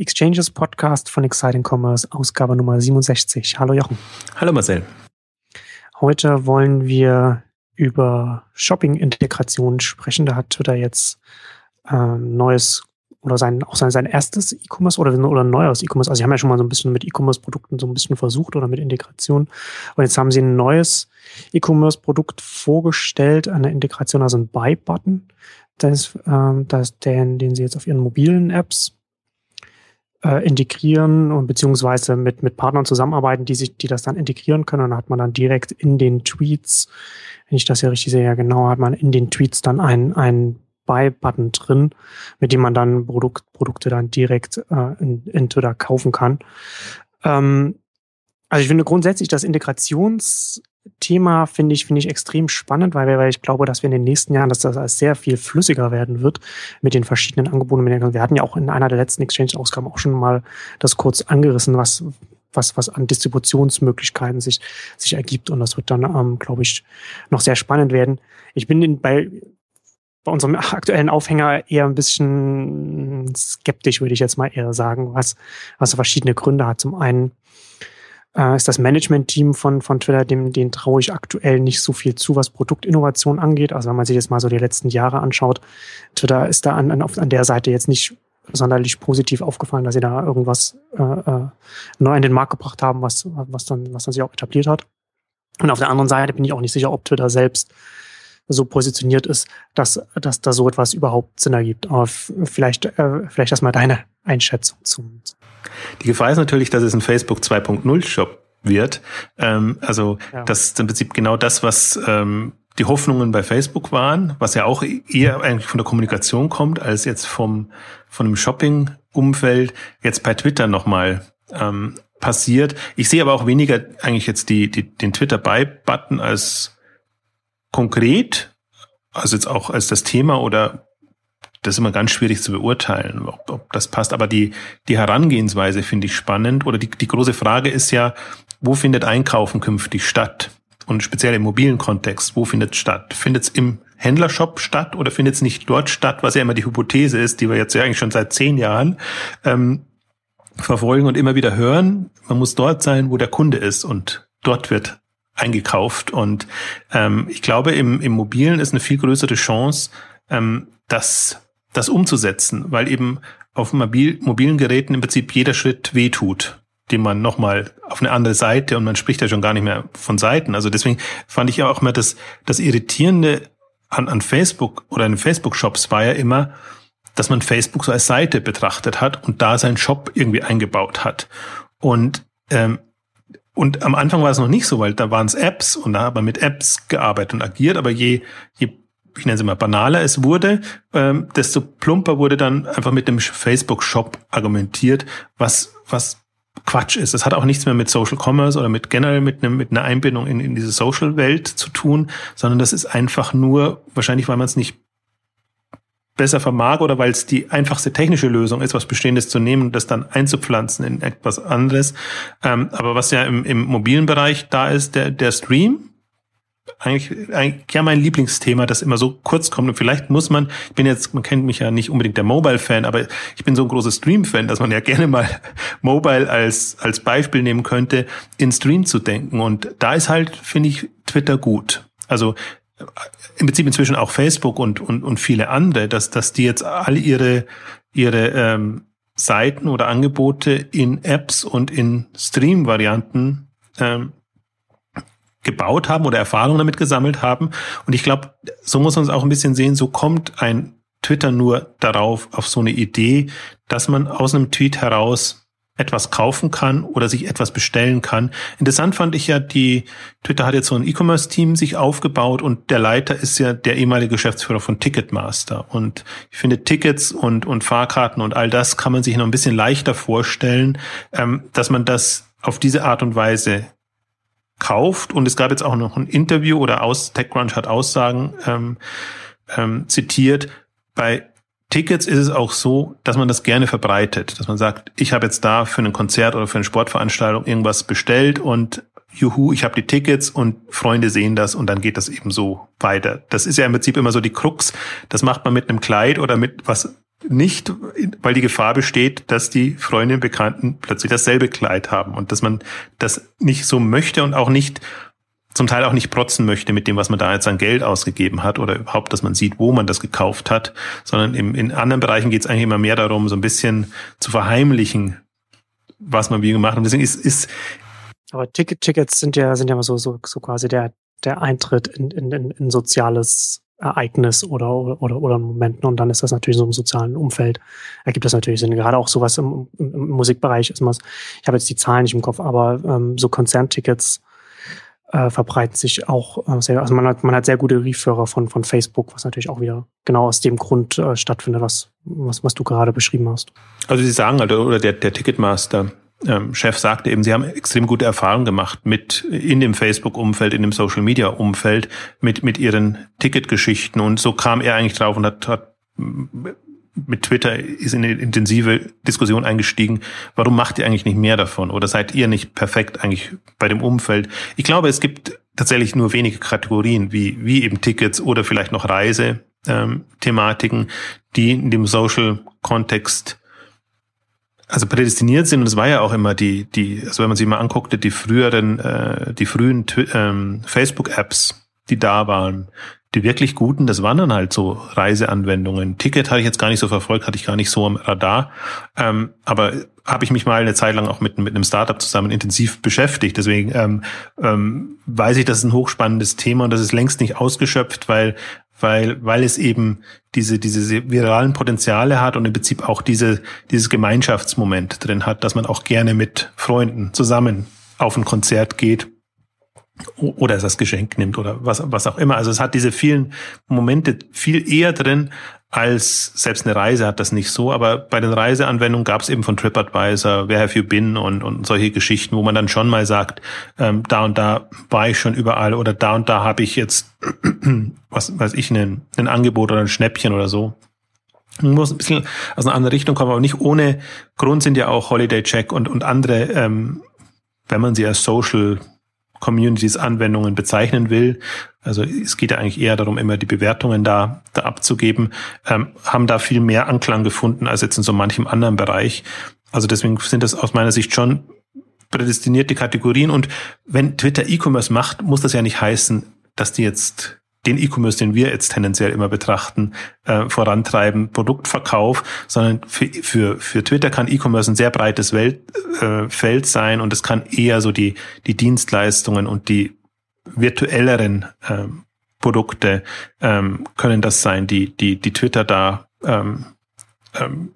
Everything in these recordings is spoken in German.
Exchanges Podcast von Exciting Commerce, Ausgabe Nummer 67. Hallo Jochen. Hallo Marcel. Heute wollen wir über Shopping-Integration sprechen. Da hat Twitter jetzt ähm, neues oder sein, auch sein, sein erstes E-Commerce oder, oder ein neues E-Commerce. Also sie haben ja schon mal so ein bisschen mit E-Commerce-Produkten so ein bisschen versucht oder mit Integration. Und jetzt haben sie ein neues E-Commerce-Produkt vorgestellt, eine Integration, also ein Buy-Button, das, ähm, das, den, den sie jetzt auf ihren mobilen Apps äh, integrieren und beziehungsweise mit, mit Partnern zusammenarbeiten, die sich, die das dann integrieren können. Und dann hat man dann direkt in den Tweets, wenn ich das ja richtig sehe, ja genau, hat man in den Tweets dann ein, ein Buy-Button drin, mit dem man dann Produkt, Produkte dann direkt äh, in, in Twitter kaufen kann. Ähm, also ich finde grundsätzlich das Integrationsthema finde ich, finde ich extrem spannend, weil, weil ich glaube, dass wir in den nächsten Jahren, dass das sehr viel flüssiger werden wird mit den verschiedenen Angeboten. Wir hatten ja auch in einer der letzten Exchange-Ausgaben auch schon mal das kurz angerissen, was, was, was an Distributionsmöglichkeiten sich, sich ergibt. Und das wird dann, ähm, glaube ich, noch sehr spannend werden. Ich bin in, bei, bei unserem aktuellen Aufhänger eher ein bisschen skeptisch, würde ich jetzt mal eher sagen, was, was verschiedene Gründe hat. Zum einen äh, ist das Management-Team von, von Twitter, dem, den traue ich aktuell nicht so viel zu, was Produktinnovation angeht. Also wenn man sich jetzt mal so die letzten Jahre anschaut, Twitter ist da an, an, an der Seite jetzt nicht sonderlich positiv aufgefallen, dass sie da irgendwas äh, äh, neu in den Markt gebracht haben, was, was, dann, was dann sich auch etabliert hat. Und auf der anderen Seite bin ich auch nicht sicher, ob Twitter selbst so positioniert ist, dass, dass da so etwas überhaupt Sinn ergibt. Aber vielleicht, äh, vielleicht erstmal deine Einschätzung zum, die Gefahr ist natürlich, dass es ein Facebook 2.0 Shop wird. Ähm, also ja. das ist im Prinzip genau das, was ähm, die Hoffnungen bei Facebook waren, was ja auch eher eigentlich von der Kommunikation kommt, als jetzt vom von dem Shopping-Umfeld jetzt bei Twitter nochmal ähm, passiert. Ich sehe aber auch weniger eigentlich jetzt die, die, den Twitter-Buy-Button als konkret, also jetzt auch als das Thema oder das ist immer ganz schwierig zu beurteilen, ob, ob das passt. Aber die, die Herangehensweise finde ich spannend. Oder die, die große Frage ist ja, wo findet Einkaufen künftig statt? Und speziell im mobilen Kontext, wo findet es statt? Findet es im Händlershop statt oder findet es nicht dort statt, was ja immer die Hypothese ist, die wir jetzt ja eigentlich schon seit zehn Jahren ähm, verfolgen und immer wieder hören. Man muss dort sein, wo der Kunde ist und dort wird eingekauft. Und ähm, ich glaube, im, im Mobilen ist eine viel größere Chance, ähm, dass das umzusetzen, weil eben auf mobil, mobilen Geräten im Prinzip jeder Schritt wehtut, den man nochmal auf eine andere Seite und man spricht ja schon gar nicht mehr von Seiten. Also deswegen fand ich ja auch immer das, das Irritierende an, an Facebook oder in Facebook-Shops war ja immer, dass man Facebook so als Seite betrachtet hat und da seinen Shop irgendwie eingebaut hat. Und ähm, und am Anfang war es noch nicht so, weil da waren es Apps und da hat man mit Apps gearbeitet und agiert, aber je, je ich nenne es immer banaler es wurde, ähm, desto plumper wurde dann einfach mit dem Facebook-Shop argumentiert, was, was Quatsch ist. Das hat auch nichts mehr mit Social Commerce oder mit generell mit, einem, mit einer Einbindung in, in diese Social-Welt zu tun, sondern das ist einfach nur, wahrscheinlich weil man es nicht besser vermag oder weil es die einfachste technische Lösung ist, was Bestehendes zu nehmen und das dann einzupflanzen in etwas anderes. Ähm, aber was ja im, im mobilen Bereich da ist, der, der Stream, eigentlich, eigentlich ja mein Lieblingsthema, das immer so kurz kommt. Und vielleicht muss man, ich bin jetzt, man kennt mich ja nicht unbedingt der Mobile-Fan, aber ich bin so ein großer Stream-Fan, dass man ja gerne mal Mobile als, als Beispiel nehmen könnte, in Stream zu denken. Und da ist halt, finde ich, Twitter gut. Also im Prinzip inzwischen auch Facebook und, und, und viele andere, dass, dass die jetzt alle ihre, ihre ähm, Seiten oder Angebote in Apps und in Stream-Varianten ähm, gebaut haben oder Erfahrungen damit gesammelt haben. Und ich glaube, so muss man es auch ein bisschen sehen, so kommt ein Twitter nur darauf, auf so eine Idee, dass man aus einem Tweet heraus etwas kaufen kann oder sich etwas bestellen kann. Interessant fand ich ja, die Twitter hat jetzt so ein E-Commerce-Team sich aufgebaut und der Leiter ist ja der ehemalige Geschäftsführer von Ticketmaster. Und ich finde, Tickets und, und Fahrkarten und all das kann man sich noch ein bisschen leichter vorstellen, ähm, dass man das auf diese Art und Weise kauft. Und es gab jetzt auch noch ein Interview oder aus TechCrunch hat Aussagen ähm, ähm, zitiert. Bei Tickets ist es auch so, dass man das gerne verbreitet, dass man sagt, ich habe jetzt da für ein Konzert oder für eine Sportveranstaltung irgendwas bestellt und juhu, ich habe die Tickets und Freunde sehen das und dann geht das eben so weiter. Das ist ja im Prinzip immer so die Krux. Das macht man mit einem Kleid oder mit was nicht, weil die Gefahr besteht, dass die Freundinnen, Bekannten plötzlich dasselbe Kleid haben und dass man das nicht so möchte und auch nicht, zum Teil auch nicht protzen möchte mit dem, was man da jetzt an Geld ausgegeben hat oder überhaupt, dass man sieht, wo man das gekauft hat, sondern im, in anderen Bereichen geht es eigentlich immer mehr darum, so ein bisschen zu verheimlichen, was man wie gemacht hat. Und deswegen ist, ist aber Ticket, Tickets sind ja, sind ja so, so, so quasi der, der Eintritt in, in, in soziales Ereignis oder, oder, oder Momenten und dann ist das natürlich so im sozialen Umfeld, ergibt das natürlich Sinn. Gerade auch sowas im, im Musikbereich ist man, ich habe jetzt die Zahlen nicht im Kopf, aber ähm, so Konzerntickets äh, verbreiten sich auch äh, sehr, also man hat, man hat sehr gute Referrer von, von Facebook, was natürlich auch wieder genau aus dem Grund äh, stattfindet, was, was, was du gerade beschrieben hast. Also Sie sagen, also, oder der, der Ticketmaster, ähm, Chef sagte eben, sie haben extrem gute Erfahrungen gemacht mit in dem Facebook-Umfeld, in dem Social-Media-Umfeld, mit, mit ihren Ticketgeschichten. Und so kam er eigentlich drauf und hat, hat mit Twitter ist in eine intensive Diskussion eingestiegen. Warum macht ihr eigentlich nicht mehr davon? Oder seid ihr nicht perfekt eigentlich bei dem Umfeld? Ich glaube, es gibt tatsächlich nur wenige Kategorien, wie, wie eben Tickets oder vielleicht noch Reise-Thematiken, ähm, die in dem Social-Kontext also prädestiniert sind, und es war ja auch immer die, die, also wenn man sich mal anguckte, die früheren, äh, die frühen ähm, Facebook-Apps, die da waren, die wirklich guten, das waren dann halt so Reiseanwendungen. Ticket hatte ich jetzt gar nicht so verfolgt, hatte ich gar nicht so am Radar. Ähm, aber habe ich mich mal eine Zeit lang auch mit, mit einem Startup zusammen intensiv beschäftigt. Deswegen ähm, ähm, weiß ich, das ist ein hochspannendes Thema und das ist längst nicht ausgeschöpft, weil weil, weil es eben diese, diese viralen Potenziale hat und im Prinzip auch diese, dieses Gemeinschaftsmoment drin hat, dass man auch gerne mit Freunden zusammen auf ein Konzert geht oder es das Geschenk nimmt oder was, was auch immer. Also es hat diese vielen Momente viel eher drin, als selbst eine Reise hat das nicht so, aber bei den Reiseanwendungen gab es eben von TripAdvisor, Where Have You Been und, und solche Geschichten, wo man dann schon mal sagt, ähm, da und da war ich schon überall oder da und da habe ich jetzt, was weiß ich, ein, ein Angebot oder ein Schnäppchen oder so. Man muss ein bisschen aus einer anderen Richtung kommen, aber nicht ohne Grund sind ja auch Holiday Check und, und andere, ähm, wenn man sie als Social Communities Anwendungen bezeichnen will, also es geht ja eigentlich eher darum, immer die Bewertungen da, da abzugeben, ähm, haben da viel mehr Anklang gefunden als jetzt in so manchem anderen Bereich. Also deswegen sind das aus meiner Sicht schon prädestinierte Kategorien. Und wenn Twitter E-Commerce macht, muss das ja nicht heißen, dass die jetzt den E-Commerce, den wir jetzt tendenziell immer betrachten, äh, vorantreiben, Produktverkauf, sondern für, für, für Twitter kann E-Commerce ein sehr breites Welt, äh, Feld sein und es kann eher so die, die Dienstleistungen und die virtuelleren ähm, Produkte ähm, können das sein, die, die, die Twitter da ähm, ähm,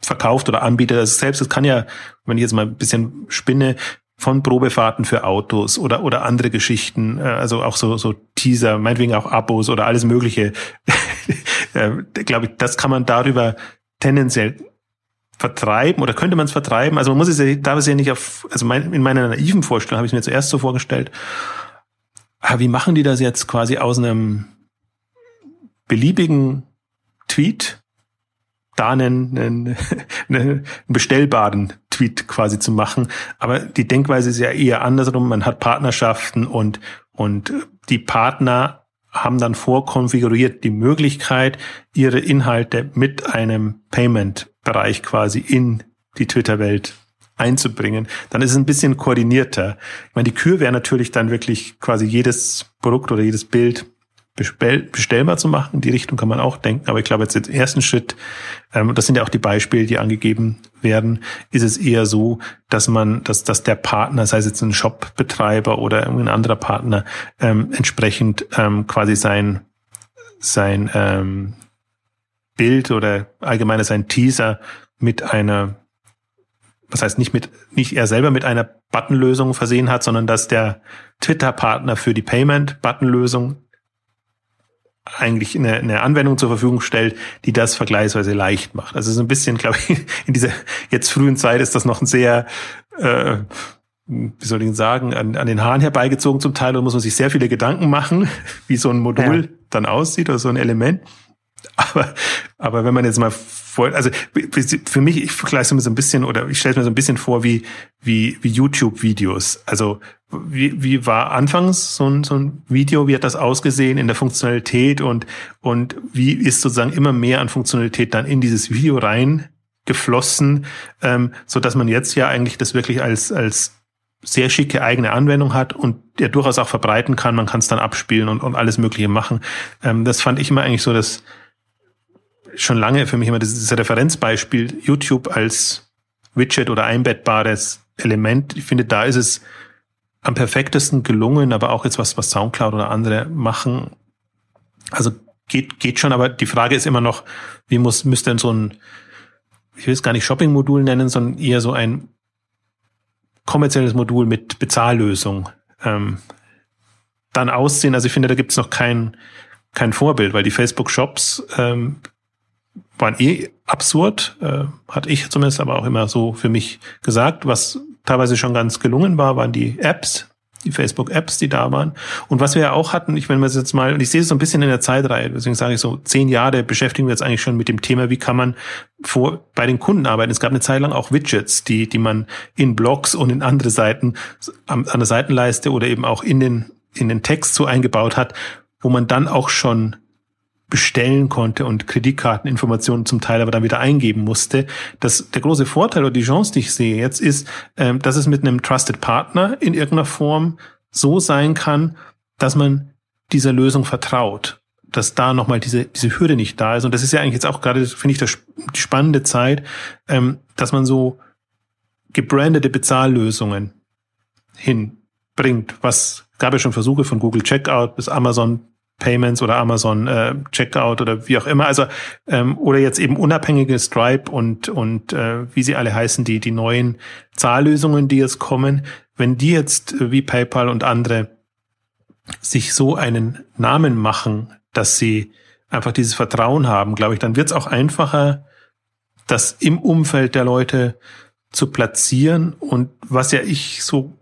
verkauft oder anbietet. Also selbst, es kann ja, wenn ich jetzt mal ein bisschen spinne, von Probefahrten für Autos oder oder andere Geschichten, äh, also auch so so Teaser, meinetwegen auch Abos oder alles Mögliche. äh, Glaube ich, das kann man darüber tendenziell vertreiben oder könnte man es vertreiben? Also man muss es ja, darf es ja nicht auf, also mein, in meiner naiven Vorstellung habe ich mir zuerst so vorgestellt. Ah, wie machen die das jetzt quasi aus einem beliebigen Tweet da einen, einen, einen bestellbaren Tweet quasi zu machen. Aber die Denkweise ist ja eher andersrum. Man hat Partnerschaften und, und die Partner haben dann vorkonfiguriert die Möglichkeit, ihre Inhalte mit einem Payment-Bereich quasi in die Twitter-Welt einzubringen, dann ist es ein bisschen koordinierter. Ich meine, die Kür wäre natürlich dann wirklich quasi jedes Produkt oder jedes Bild bestellbar zu machen. In die Richtung kann man auch denken. Aber ich glaube, jetzt im ersten Schritt, ähm, das sind ja auch die Beispiele, die angegeben werden, ist es eher so, dass man, dass, dass der Partner, sei es jetzt ein Shopbetreiber oder irgendein anderer Partner, ähm, entsprechend ähm, quasi sein, sein ähm, Bild oder allgemein sein Teaser mit einer, was heißt nicht mit, nicht er selber mit einer Buttonlösung versehen hat, sondern dass der Twitter-Partner für die Payment-Buttonlösung eigentlich eine, eine Anwendung zur Verfügung stellt, die das vergleichsweise leicht macht. Also so ein bisschen, glaube ich, in dieser jetzt frühen Zeit ist das noch ein sehr, äh, wie soll ich sagen, an, an den Haaren herbeigezogen zum Teil. Da muss man sich sehr viele Gedanken machen, wie so ein Modul ja. dann aussieht oder so ein Element. Aber, aber wenn man jetzt mal also für mich, ich vergleiche es mir so ein bisschen oder ich stelle es mir so ein bisschen vor wie, wie, wie YouTube-Videos. Also wie, wie war anfangs so ein, so ein Video, wie hat das ausgesehen in der Funktionalität und, und wie ist sozusagen immer mehr an Funktionalität dann in dieses Video rein geflossen, ähm, so dass man jetzt ja eigentlich das wirklich als, als sehr schicke eigene Anwendung hat und der durchaus auch verbreiten kann. Man kann es dann abspielen und, und alles Mögliche machen. Ähm, das fand ich immer eigentlich so, dass schon lange für mich immer dieses Referenzbeispiel YouTube als Widget oder einbettbares Element. Ich finde, da ist es am perfektesten gelungen, aber auch jetzt was, was Soundcloud oder andere machen. Also geht, geht schon, aber die Frage ist immer noch, wie muss, müsste denn so ein, ich will es gar nicht Shopping-Modul nennen, sondern eher so ein kommerzielles Modul mit Bezahllösung ähm, dann aussehen. Also ich finde, da gibt es noch kein, kein Vorbild, weil die Facebook-Shops ähm, waren eh absurd, äh, hatte ich zumindest aber auch immer so für mich gesagt. Was teilweise schon ganz gelungen war, waren die Apps, die Facebook-Apps, die da waren. Und was wir ja auch hatten, ich wenn wir jetzt mal, und ich sehe es so ein bisschen in der Zeitreihe, deswegen sage ich so, zehn Jahre beschäftigen wir jetzt eigentlich schon mit dem Thema, wie kann man vor, bei den Kunden arbeiten. Es gab eine Zeit lang auch Widgets, die, die man in Blogs und in andere Seiten, an, an der Seitenleiste oder eben auch in den, in den Text so eingebaut hat, wo man dann auch schon bestellen konnte und Kreditkarteninformationen zum Teil aber dann wieder eingeben musste. Das, der große Vorteil oder die Chance, die ich sehe jetzt, ist, ähm, dass es mit einem Trusted Partner in irgendeiner Form so sein kann, dass man dieser Lösung vertraut, dass da nochmal diese, diese Hürde nicht da ist. Und das ist ja eigentlich jetzt auch gerade, finde ich, das, die spannende Zeit, ähm, dass man so gebrandete Bezahllösungen hinbringt, was gab ja schon Versuche von Google Checkout bis Amazon Payments oder Amazon äh, Checkout oder wie auch immer. Also ähm, oder jetzt eben unabhängige Stripe und und äh, wie sie alle heißen, die die neuen Zahllösungen, die jetzt kommen, wenn die jetzt äh, wie PayPal und andere sich so einen Namen machen, dass sie einfach dieses Vertrauen haben, glaube ich, dann wird es auch einfacher, das im Umfeld der Leute zu platzieren. Und was ja ich so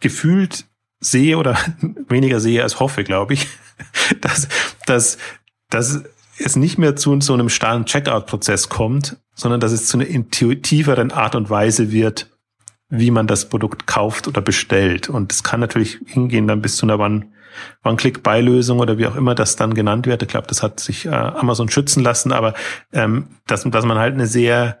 gefühlt sehe oder weniger sehe als hoffe, glaube ich, dass, dass, dass es nicht mehr zu so einem starren Checkout-Prozess kommt, sondern dass es zu einer intuitiveren Art und Weise wird, wie man das Produkt kauft oder bestellt. Und es kann natürlich hingehen dann bis zu einer One, One-Click-Buy-Lösung oder wie auch immer das dann genannt wird. Ich glaube, das hat sich äh, Amazon schützen lassen, aber ähm, dass, dass man halt eine sehr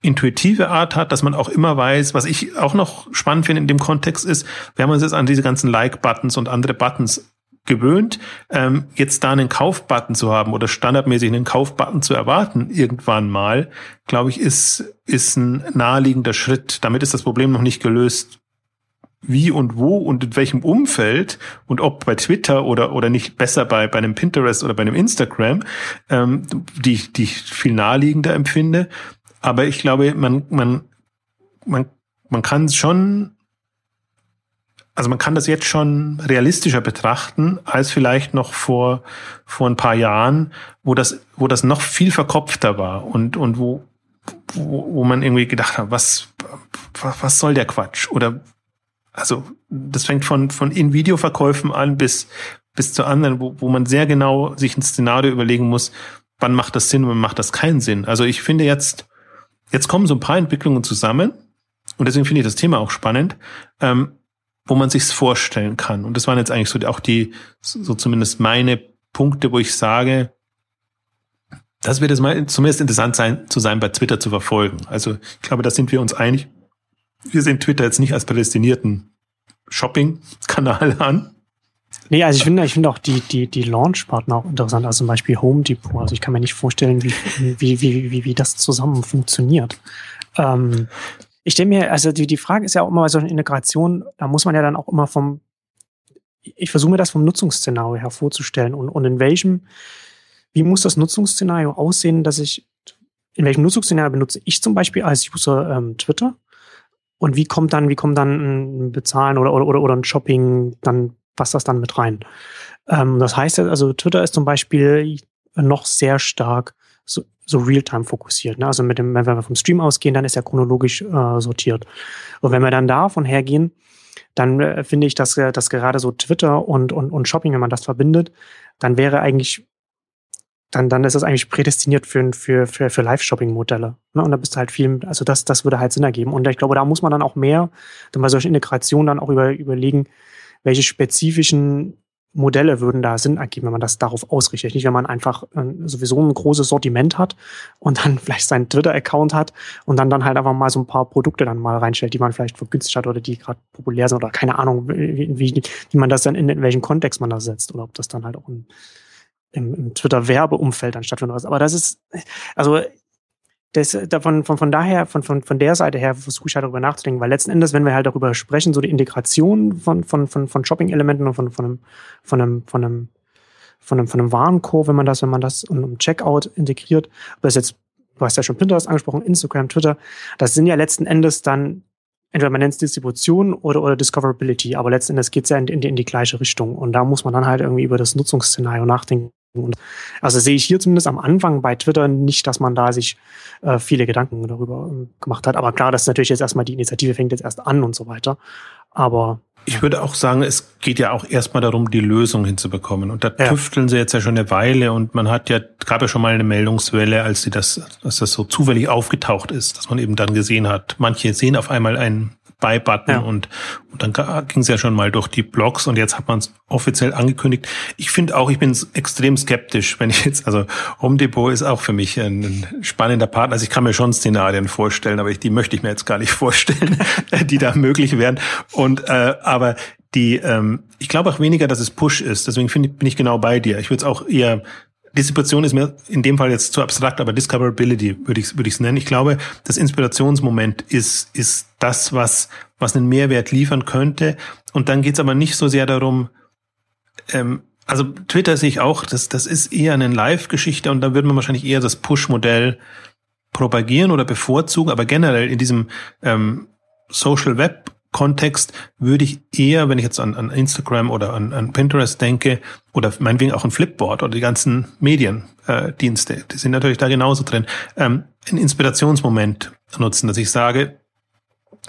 intuitive Art hat, dass man auch immer weiß, was ich auch noch spannend finde in dem Kontext ist, wir haben uns jetzt an diese ganzen Like-Buttons und andere Buttons gewöhnt, ähm, jetzt da einen Kaufbutton zu haben oder standardmäßig einen Kaufbutton zu erwarten, irgendwann mal, glaube ich, ist, ist ein naheliegender Schritt. Damit ist das Problem noch nicht gelöst, wie und wo und in welchem Umfeld und ob bei Twitter oder, oder nicht besser bei, bei einem Pinterest oder bei einem Instagram, ähm, die, die ich viel naheliegender empfinde. Aber ich glaube, man, man, man, man kann schon, also man kann das jetzt schon realistischer betrachten als vielleicht noch vor, vor ein paar Jahren, wo das, wo das noch viel verkopfter war und, und wo, wo, wo man irgendwie gedacht hat, was, was soll der Quatsch? Oder, also, das fängt von, von In-Video-Verkäufen an bis, bis zu anderen, wo, wo man sehr genau sich ein Szenario überlegen muss, wann macht das Sinn wann macht das keinen Sinn. Also ich finde jetzt, Jetzt kommen so ein paar Entwicklungen zusammen und deswegen finde ich das Thema auch spannend, ähm, wo man sich's vorstellen kann. Und das waren jetzt eigentlich so auch die, so zumindest meine Punkte, wo ich sage, das wird es mal zumindest interessant sein, zu sein, bei Twitter zu verfolgen. Also ich glaube, da sind wir uns einig. Wir sehen Twitter jetzt nicht als prädestinierten Shopping-Kanal an, Nee, also ich finde, ich finde auch die, die, die Launch-Partner auch interessant, also zum Beispiel Home Depot. Also ich kann mir nicht vorstellen, wie, wie, wie, wie, wie das zusammen funktioniert. Ähm, ich stelle mir, also die, die Frage ist ja auch immer bei solchen Integrationen, da muss man ja dann auch immer vom, ich versuche mir das vom Nutzungsszenario hervorzustellen und, und in welchem, wie muss das Nutzungsszenario aussehen, dass ich, in welchem Nutzungsszenario benutze ich zum Beispiel als User ähm, Twitter? Und wie kommt dann, wie kommt dann ein Bezahlen oder, oder, oder ein Shopping dann passt das dann mit rein. Ähm, das heißt also, Twitter ist zum Beispiel noch sehr stark so, so real-time fokussiert. Ne? Also mit dem, wenn wir vom Stream ausgehen, dann ist er chronologisch äh, sortiert. Und wenn wir dann davon hergehen, dann äh, finde ich, dass, äh, dass gerade so Twitter und, und, und Shopping, wenn man das verbindet, dann wäre eigentlich dann, dann ist das eigentlich prädestiniert für, für, für, für Live-Shopping-Modelle. Ne? Und da bist du halt viel, also das, das würde halt Sinn ergeben. Und ich glaube, da muss man dann auch mehr, dann bei solchen Integrationen dann auch über, überlegen, welche spezifischen Modelle würden da Sinn ergeben, wenn man das darauf ausrichtet. Nicht, wenn man einfach äh, sowieso ein großes Sortiment hat und dann vielleicht seinen Twitter-Account hat und dann dann halt einfach mal so ein paar Produkte dann mal reinstellt, die man vielleicht vergünstigt hat oder die gerade populär sind oder keine Ahnung, wie, wie, wie man das dann in, in welchen Kontext man das setzt oder ob das dann halt auch ein im, Twitter-Werbeumfeld dann stattfindet. Aber das ist, also das, davon, von, von daher, von, von, von der Seite her versuche ich halt darüber nachzudenken, weil letzten Endes, wenn wir halt darüber sprechen, so die Integration von, von, von, von Shopping-Elementen und von, von einem, von einem, von einem, von einem, von einem Warenkorb, wenn man das, wenn man das in einem Checkout integriert, ob das jetzt, du hast ja schon Pinterest angesprochen, Instagram, Twitter, das sind ja letzten Endes dann entweder man nennt es Distribution oder, oder Discoverability, aber letzten Endes geht es ja in, in, in die gleiche Richtung. Und da muss man dann halt irgendwie über das Nutzungsszenario nachdenken und also sehe ich hier zumindest am Anfang bei Twitter nicht, dass man da sich äh, viele Gedanken darüber äh, gemacht hat. Aber klar, das ist natürlich jetzt erstmal die Initiative fängt jetzt erst an und so weiter. Aber ich würde auch sagen, es geht ja auch erstmal darum, die Lösung hinzubekommen. Und da ja. tüfteln sie jetzt ja schon eine Weile und man hat ja, gab ja schon mal eine Meldungswelle, als sie das, als das so zufällig aufgetaucht ist, dass man eben dann gesehen hat, manche sehen auf einmal einen Buy-Button ja. und, und dann ging es ja schon mal durch die Blogs und jetzt hat man es offiziell angekündigt. Ich finde auch, ich bin extrem skeptisch, wenn ich jetzt, also Home Depot ist auch für mich ein, ein spannender Partner. Also ich kann mir schon Szenarien vorstellen, aber ich, die möchte ich mir jetzt gar nicht vorstellen, die da möglich wären. Und äh, aber die, ähm, ich glaube auch weniger, dass es Push ist. Deswegen find, bin ich genau bei dir. Ich würde es auch eher Distribution ist mir in dem Fall jetzt zu abstrakt, aber Discoverability würde ich es würde nennen. Ich glaube, das Inspirationsmoment ist, ist das, was, was einen Mehrwert liefern könnte. Und dann geht's aber nicht so sehr darum, ähm, also Twitter sehe ich auch, das, das ist eher eine Live-Geschichte und da würde man wahrscheinlich eher das Push-Modell propagieren oder bevorzugen, aber generell in diesem ähm, Social Web Kontext würde ich eher, wenn ich jetzt an, an Instagram oder an, an Pinterest denke, oder meinetwegen auch ein Flipboard oder die ganzen Mediendienste, äh, die sind natürlich da genauso drin, ähm, einen Inspirationsmoment nutzen, dass ich sage,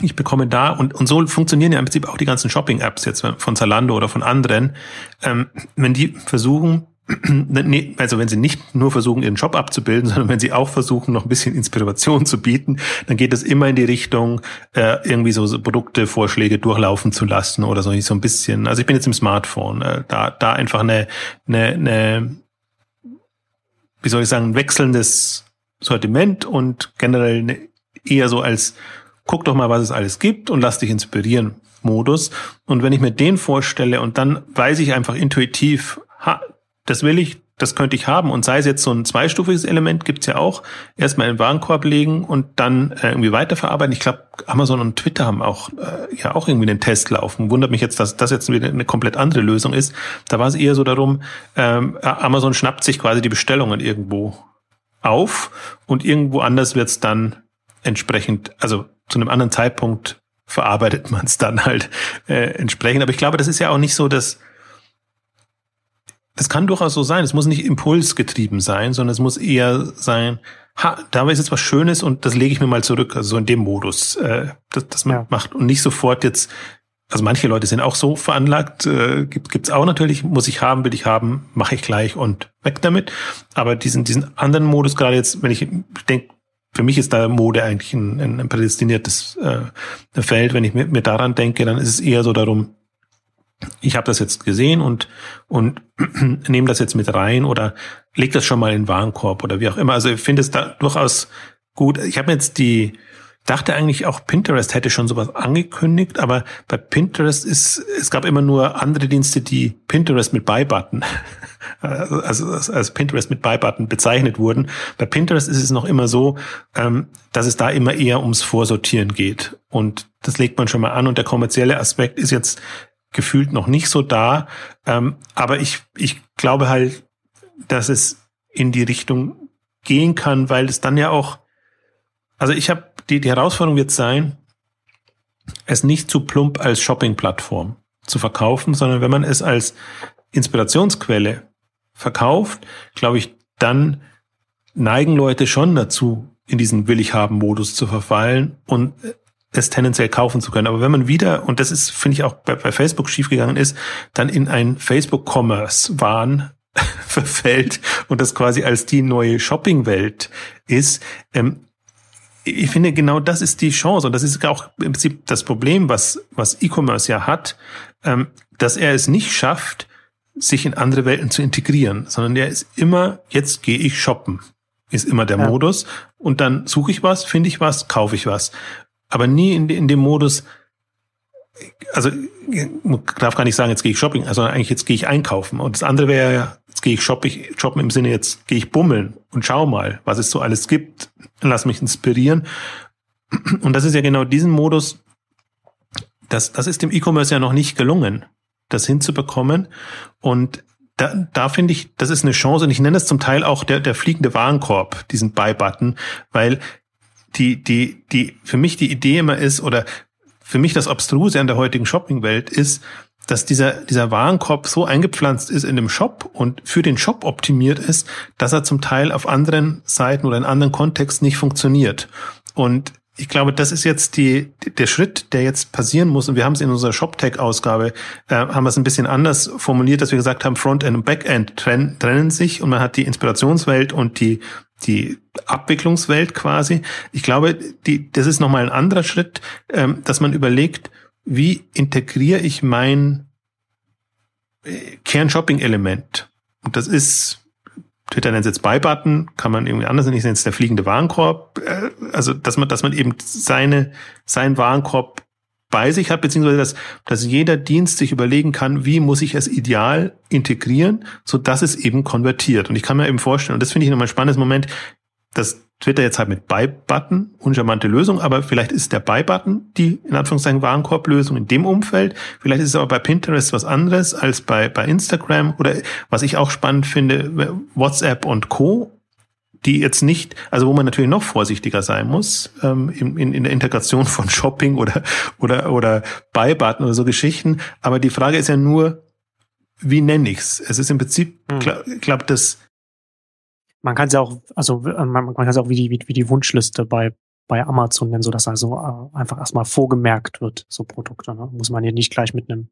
ich bekomme da, und, und so funktionieren ja im Prinzip auch die ganzen Shopping-Apps jetzt von Zalando oder von anderen, ähm, wenn die versuchen, also wenn sie nicht nur versuchen, ihren Job abzubilden, sondern wenn sie auch versuchen, noch ein bisschen Inspiration zu bieten, dann geht es immer in die Richtung, äh, irgendwie so, so Produktevorschläge durchlaufen zu lassen oder so, so ein bisschen. Also ich bin jetzt im Smartphone, äh, da, da einfach eine, eine, eine, wie soll ich sagen, wechselndes Sortiment und generell eine, eher so als guck doch mal, was es alles gibt und lass dich inspirieren Modus. Und wenn ich mir den vorstelle und dann weiß ich einfach intuitiv, ha, das will ich, das könnte ich haben. Und sei es jetzt so ein zweistufiges Element, gibt's ja auch. Erstmal in den Warenkorb legen und dann äh, irgendwie weiterverarbeiten. Ich glaube, Amazon und Twitter haben auch äh, ja auch irgendwie einen Test laufen. Wundert mich jetzt, dass das jetzt wieder eine komplett andere Lösung ist. Da war es eher so darum, ähm, Amazon schnappt sich quasi die Bestellungen irgendwo auf und irgendwo anders wird's dann entsprechend, also zu einem anderen Zeitpunkt verarbeitet man es dann halt äh, entsprechend. Aber ich glaube, das ist ja auch nicht so, dass das kann durchaus so sein. Es muss nicht impulsgetrieben sein, sondern es muss eher sein, ha, da ist jetzt was Schönes und das lege ich mir mal zurück. Also so in dem Modus, äh, das, das man ja. macht und nicht sofort jetzt. Also manche Leute sind auch so veranlagt, äh, gibt gibt's auch natürlich, muss ich haben, will ich haben, mache ich gleich und weg damit. Aber diesen diesen anderen Modus gerade jetzt, wenn ich, ich denke, für mich ist da Mode eigentlich ein, ein prädestiniertes äh, Feld. Wenn ich mir, mir daran denke, dann ist es eher so darum, ich habe das jetzt gesehen und, und nehme das jetzt mit rein oder leg das schon mal in den Warenkorb oder wie auch immer. Also ich finde es da durchaus gut. Ich habe jetzt die, dachte eigentlich auch Pinterest hätte schon sowas angekündigt, aber bei Pinterest ist, es gab immer nur andere Dienste, die Pinterest mit Buy-Button, also als Pinterest mit Buy-Button bezeichnet wurden. Bei Pinterest ist es noch immer so, ähm, dass es da immer eher ums Vorsortieren geht. Und das legt man schon mal an und der kommerzielle Aspekt ist jetzt gefühlt noch nicht so da. Ähm, aber ich, ich glaube halt, dass es in die Richtung gehen kann, weil es dann ja auch, also ich habe, die, die Herausforderung wird sein, es nicht zu plump als Shopping-Plattform zu verkaufen, sondern wenn man es als Inspirationsquelle verkauft, glaube ich, dann neigen Leute schon dazu, in diesen Will ich haben Modus zu verfallen und es tendenziell kaufen zu können. Aber wenn man wieder, und das ist, finde ich, auch bei, bei Facebook schiefgegangen ist, dann in ein Facebook-Commerce-Wahn verfällt und das quasi als die neue Shopping-Welt ist. Ähm, ich finde, genau das ist die Chance und das ist auch im Prinzip das Problem, was, was E-Commerce ja hat, ähm, dass er es nicht schafft, sich in andere Welten zu integrieren, sondern der ist immer, jetzt gehe ich shoppen, ist immer der ja. Modus und dann suche ich was, finde ich was, kaufe ich was. Aber nie in, in dem Modus, also darf gar nicht sagen, jetzt gehe ich shopping, also eigentlich jetzt gehe ich einkaufen. Und das andere wäre ja, jetzt gehe ich shopping, shoppen im Sinne, jetzt gehe ich bummeln und schau mal, was es so alles gibt, lass mich inspirieren. Und das ist ja genau diesen Modus, das, das ist dem E-Commerce ja noch nicht gelungen, das hinzubekommen. Und da, da finde ich, das ist eine Chance und ich nenne das zum Teil auch der, der fliegende Warenkorb, diesen Buy-Button, weil die, die, die, für mich die Idee immer ist oder für mich das Abstruse an der heutigen Shopping-Welt ist, dass dieser, dieser Warenkorb so eingepflanzt ist in dem Shop und für den Shop optimiert ist, dass er zum Teil auf anderen Seiten oder in anderen Kontexten nicht funktioniert. Und ich glaube, das ist jetzt die, der Schritt, der jetzt passieren muss. Und wir haben es in unserer ShopTech-Ausgabe, äh, haben wir es ein bisschen anders formuliert, dass wir gesagt haben, Frontend und Backend trennen, trennen sich und man hat die Inspirationswelt und die, die Abwicklungswelt quasi. Ich glaube, die, das ist nochmal ein anderer Schritt, ähm, dass man überlegt, wie integriere ich mein äh, Kern-Shopping-Element? Und das ist Twitter nennt es jetzt Buy-Button, kann man irgendwie anders nennen, ich nenne es der fliegende Warenkorb. Äh, also, dass man, dass man eben seine, seinen Warenkorb bei sich hat, beziehungsweise dass, dass jeder Dienst sich überlegen kann, wie muss ich es ideal integrieren, so dass es eben konvertiert. Und ich kann mir eben vorstellen, und das finde ich nochmal ein spannendes Moment, dass Twitter jetzt halt mit Buy-Button, uncharmante Lösung, aber vielleicht ist der Buy-Button die, in Anführungszeichen, Warenkorblösung in dem Umfeld. Vielleicht ist es aber bei Pinterest was anderes als bei, bei Instagram oder was ich auch spannend finde, WhatsApp und Co., die jetzt nicht, also wo man natürlich noch vorsichtiger sein muss, ähm, in, in, in der Integration von Shopping oder, oder, oder Buy-Button oder so Geschichten. Aber die Frage ist ja nur, wie nenne ich's? Es ist im Prinzip, hm. glaube, das man kann es ja auch, also äh, man, man kann es auch wie die, wie, wie die Wunschliste bei, bei Amazon nennen, so dass also äh, einfach erstmal vorgemerkt wird, so Produkte. Ne? Muss man hier nicht gleich mit einem,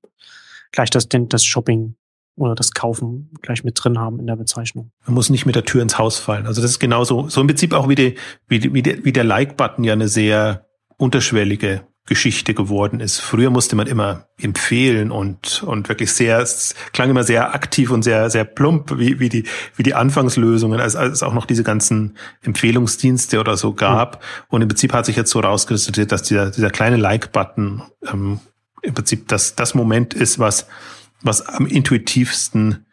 gleich das, den, das Shopping oder das Kaufen gleich mit drin haben in der Bezeichnung. Man muss nicht mit der Tür ins Haus fallen. Also das ist genauso, so im Prinzip auch wie, die, wie, die, wie, der, wie der Like-Button ja eine sehr unterschwellige Geschichte geworden ist. Früher musste man immer empfehlen und, und wirklich sehr, es klang immer sehr aktiv und sehr, sehr plump, wie, wie die, wie die Anfangslösungen, als, als es auch noch diese ganzen Empfehlungsdienste oder so gab. Mhm. Und im Prinzip hat sich jetzt so rauskristallisiert, dass dieser, dieser kleine Like-Button ähm, im Prinzip das, das Moment ist, was, was am intuitivsten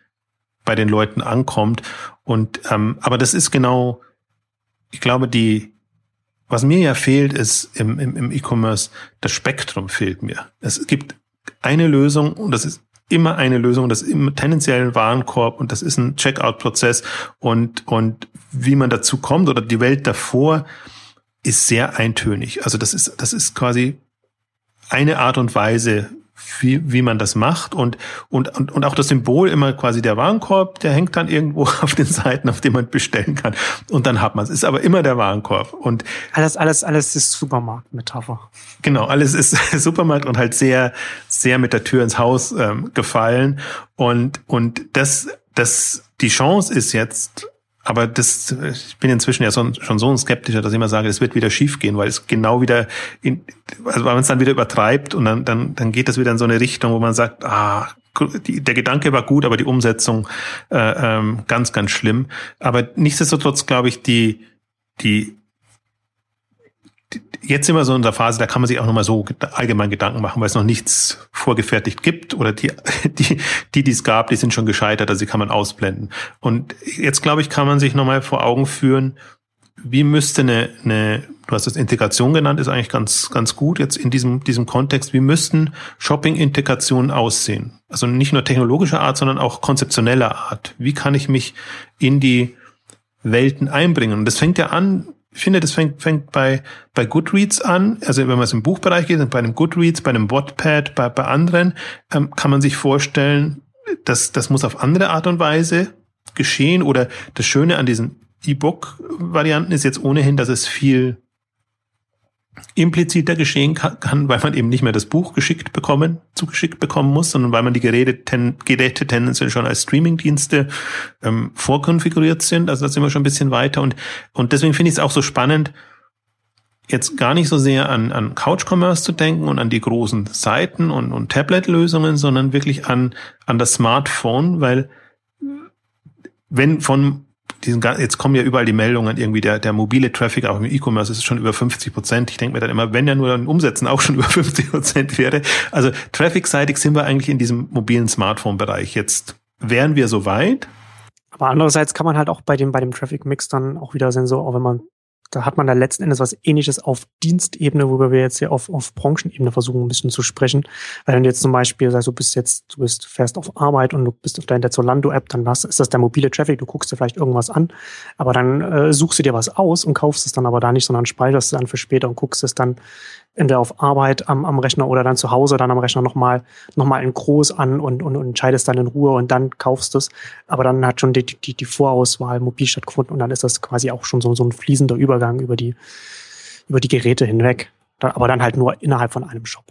bei den Leuten ankommt. Und, ähm, aber das ist genau, ich glaube, die, was mir ja fehlt, ist im, im, im E-Commerce, das Spektrum fehlt mir. Es gibt eine Lösung und das ist immer eine Lösung, das ist im tendenziellen Warenkorb und das ist ein Checkout-Prozess und, und wie man dazu kommt oder die Welt davor ist sehr eintönig. Also das ist, das ist quasi eine Art und Weise, wie, wie man das macht und, und, und, und auch das Symbol immer quasi der Warenkorb, der hängt dann irgendwo auf den Seiten, auf denen man bestellen kann. Und dann hat man es. Ist aber immer der Warenkorb. Und alles, alles, alles ist Supermarktmetapher. Genau, alles ist Supermarkt und halt sehr, sehr mit der Tür ins Haus ähm, gefallen. Und, und das, das, die Chance ist jetzt, aber das, ich bin inzwischen ja so, schon so ein Skeptischer, dass ich immer sage, es wird wieder schiefgehen, weil es genau wieder, in, also weil man es dann wieder übertreibt und dann, dann, dann geht das wieder in so eine Richtung, wo man sagt, ah, die, der Gedanke war gut, aber die Umsetzung äh, ähm, ganz, ganz schlimm. Aber nichtsdestotrotz glaube ich, die, die jetzt sind wir so in der Phase, da kann man sich auch nochmal so allgemein Gedanken machen, weil es noch nichts vorgefertigt gibt oder die, die, die, die es gab, die sind schon gescheitert, also die kann man ausblenden. Und jetzt, glaube ich, kann man sich nochmal vor Augen führen, wie müsste eine, eine, du hast das Integration genannt, ist eigentlich ganz, ganz gut jetzt in diesem, diesem Kontext, wie müssten Shopping-Integrationen aussehen? Also nicht nur technologischer Art, sondern auch konzeptioneller Art. Wie kann ich mich in die Welten einbringen? Und das fängt ja an finde, das fängt, fängt bei, bei Goodreads an. Also wenn man es im Buchbereich geht, bei einem Goodreads, bei einem Wattpad, bei, bei anderen, ähm, kann man sich vorstellen, dass das muss auf andere Art und Weise geschehen. Oder das Schöne an diesen E-Book-Varianten ist jetzt ohnehin, dass es viel impliziter geschehen kann, weil man eben nicht mehr das Buch geschickt bekommen, zugeschickt bekommen muss, sondern weil man die Geräte, ten, Geräte tendenziell schon als Streamingdienste ähm, vorkonfiguriert sind. Also da sind wir schon ein bisschen weiter. Und, und deswegen finde ich es auch so spannend, jetzt gar nicht so sehr an, an Couch-Commerce zu denken und an die großen Seiten und, und Tablet-Lösungen, sondern wirklich an, an das Smartphone, weil wenn von diesen, jetzt kommen ja überall die Meldungen, irgendwie der, der mobile Traffic auch im E-Commerce ist schon über 50 Prozent. Ich denke mir dann immer, wenn ja nur in Umsätzen auch schon über 50 Prozent wäre. Also traffic-seitig sind wir eigentlich in diesem mobilen Smartphone-Bereich. Jetzt wären wir so weit. Aber andererseits kann man halt auch bei dem, bei dem Traffic-Mix dann auch wieder sehen, so, auch wenn man da hat man da letzten Endes was ähnliches auf Dienstebene, worüber wir jetzt hier auf, auf Branchenebene versuchen, ein bisschen zu sprechen. Weil wenn du jetzt zum Beispiel sagst, du bist jetzt, du bist fährst auf Arbeit und du bist auf deiner Zolando-App, dann hast, ist das der mobile Traffic, du guckst dir vielleicht irgendwas an, aber dann äh, suchst du dir was aus und kaufst es dann aber da nicht, sondern speicherst es dann für später und guckst es dann entweder auf Arbeit am, am Rechner oder dann zu Hause dann am Rechner nochmal noch mal in groß an und, und, und entscheidest dann in Ruhe und dann kaufst es. Aber dann hat schon die, die, die Vorauswahl mobil stattgefunden und dann ist das quasi auch schon so, so ein fließender Übergang über die, über die Geräte hinweg. Aber dann halt nur innerhalb von einem Shop.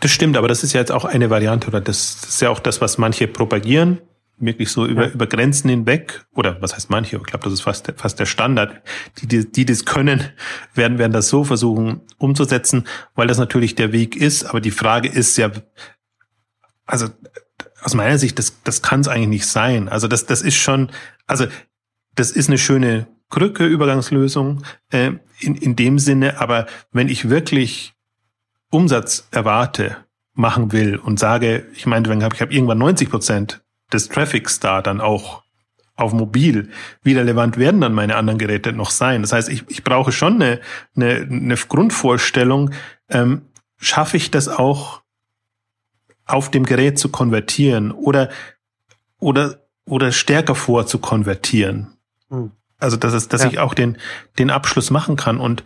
Das stimmt, aber das ist ja jetzt auch eine Variante oder das ist ja auch das, was manche propagieren wirklich so über, ja. über Grenzen hinweg, oder was heißt manche, ich glaube, das ist fast, fast der Standard, die, die, die das können, werden, werden das so versuchen umzusetzen, weil das natürlich der Weg ist, aber die Frage ist ja, also aus meiner Sicht, das, das kann es eigentlich nicht sein. Also das, das ist schon, also das ist eine schöne Krücke, Übergangslösung äh, in, in dem Sinne, aber wenn ich wirklich Umsatz erwarte, machen will und sage, ich meine, ich habe irgendwann 90 Prozent des Traffics da dann auch auf mobil, wie relevant werden dann meine anderen Geräte noch sein? Das heißt, ich, ich brauche schon eine, eine, eine Grundvorstellung, ähm, schaffe ich das auch auf dem Gerät zu konvertieren oder, oder, oder stärker vor zu konvertieren? Hm. Also, dass, es, dass ja. ich auch den, den Abschluss machen kann und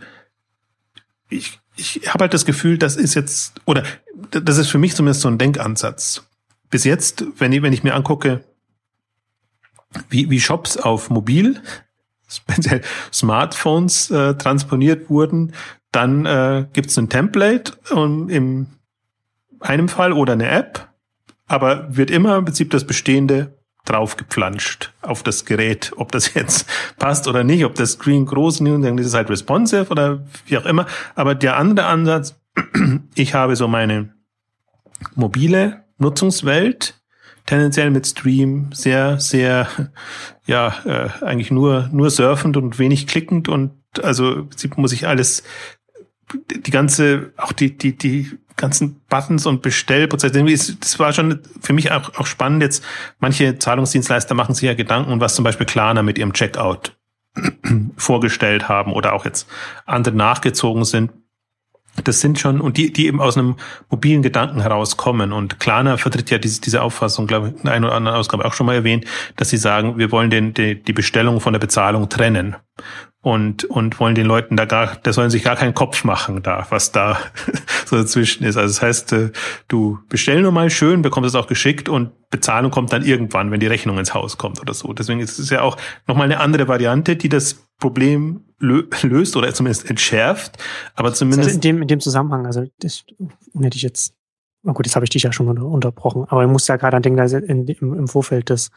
ich, ich habe halt das Gefühl, das ist jetzt, oder das ist für mich zumindest so ein Denkansatz bis jetzt, wenn ich, wenn ich mir angucke, wie, wie Shops auf mobil, speziell Smartphones äh, transponiert wurden, dann äh, gibt es ein Template um, im einem Fall oder eine App, aber wird immer im Prinzip das Bestehende draufgepflanscht auf das Gerät, ob das jetzt passt oder nicht, ob das Screen groß ist, dann ist es halt responsive oder wie auch immer. Aber der andere Ansatz, ich habe so meine mobile Nutzungswelt, tendenziell mit Stream sehr, sehr, ja, äh, eigentlich nur, nur surfend und wenig klickend und also im Prinzip muss ich alles, die ganze, auch die, die, die ganzen Buttons und Bestellprozesse, das war schon für mich auch, auch spannend jetzt. Manche Zahlungsdienstleister machen sich ja Gedanken, was zum Beispiel Klarna mit ihrem Checkout vorgestellt haben oder auch jetzt andere nachgezogen sind das sind schon, und die, die eben aus einem mobilen Gedanken herauskommen. Und Klarna vertritt ja diese, diese Auffassung, glaube ich, in einer oder anderen Ausgabe auch schon mal erwähnt, dass sie sagen, wir wollen den, die, die Bestellung von der Bezahlung trennen und, und wollen den Leuten da gar, der sollen sich gar keinen Kopf machen da, was da so dazwischen ist. Also das heißt, äh, du bestell nur mal schön, bekommst es auch geschickt und Bezahlung kommt dann irgendwann, wenn die Rechnung ins Haus kommt oder so. Deswegen ist es ja auch nochmal eine andere Variante, die das Problem löst oder zumindest entschärft, aber zumindest. Also in dem, in dem Zusammenhang, also das hätte ich jetzt, oh gut, jetzt habe ich dich ja schon unterbrochen, aber ich muss ja gerade an denken, also in, im, im Vorfeld des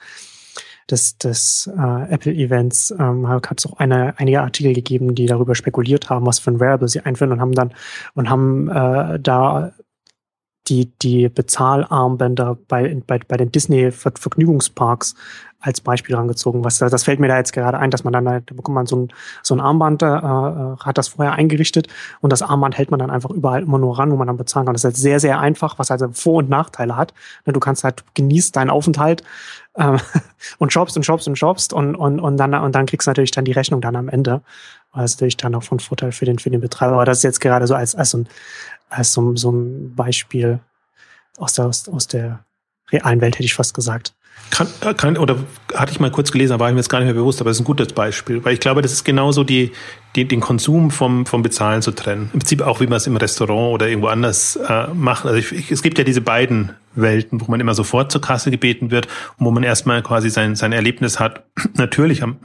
des, des äh, Apple-Events ähm, hat es auch eine, einige Artikel gegeben, die darüber spekuliert haben, was für ein Wearable sie einführen und haben dann und haben äh, da die, die Bezahlarmbänder bei, bei, bei den Disney-Vergnügungsparks als Beispiel rangezogen. Was, das fällt mir da jetzt gerade ein, dass man dann, da bekommt man so ein, so ein Armband, äh, äh, hat das vorher eingerichtet und das Armband hält man dann einfach überall immer nur ran, wo man dann bezahlen kann. Das ist halt sehr, sehr einfach, was also Vor- und Nachteile hat. Du kannst halt genießt deinen Aufenthalt äh, und shoppst und shoppst und shoppst und, und, und, dann, und dann kriegst du natürlich dann die Rechnung dann am Ende. Das ist natürlich dann auch von Vorteil für den, für den Betreiber. Aber das ist jetzt gerade so als, als, so, ein, als so, so ein Beispiel aus der, aus, aus der realen Welt, hätte ich fast gesagt. Kann, äh, kann, oder hatte ich mal kurz gelesen, war ich mir jetzt gar nicht mehr bewusst, aber das ist ein gutes Beispiel, weil ich glaube, das ist genauso die, die den Konsum vom, vom Bezahlen zu trennen. Im Prinzip auch, wie man es im Restaurant oder irgendwo anders äh, macht. Also ich, ich, es gibt ja diese beiden Welten, wo man immer sofort zur Kasse gebeten wird und wo man erstmal quasi sein, sein Erlebnis hat. Natürlich, wenn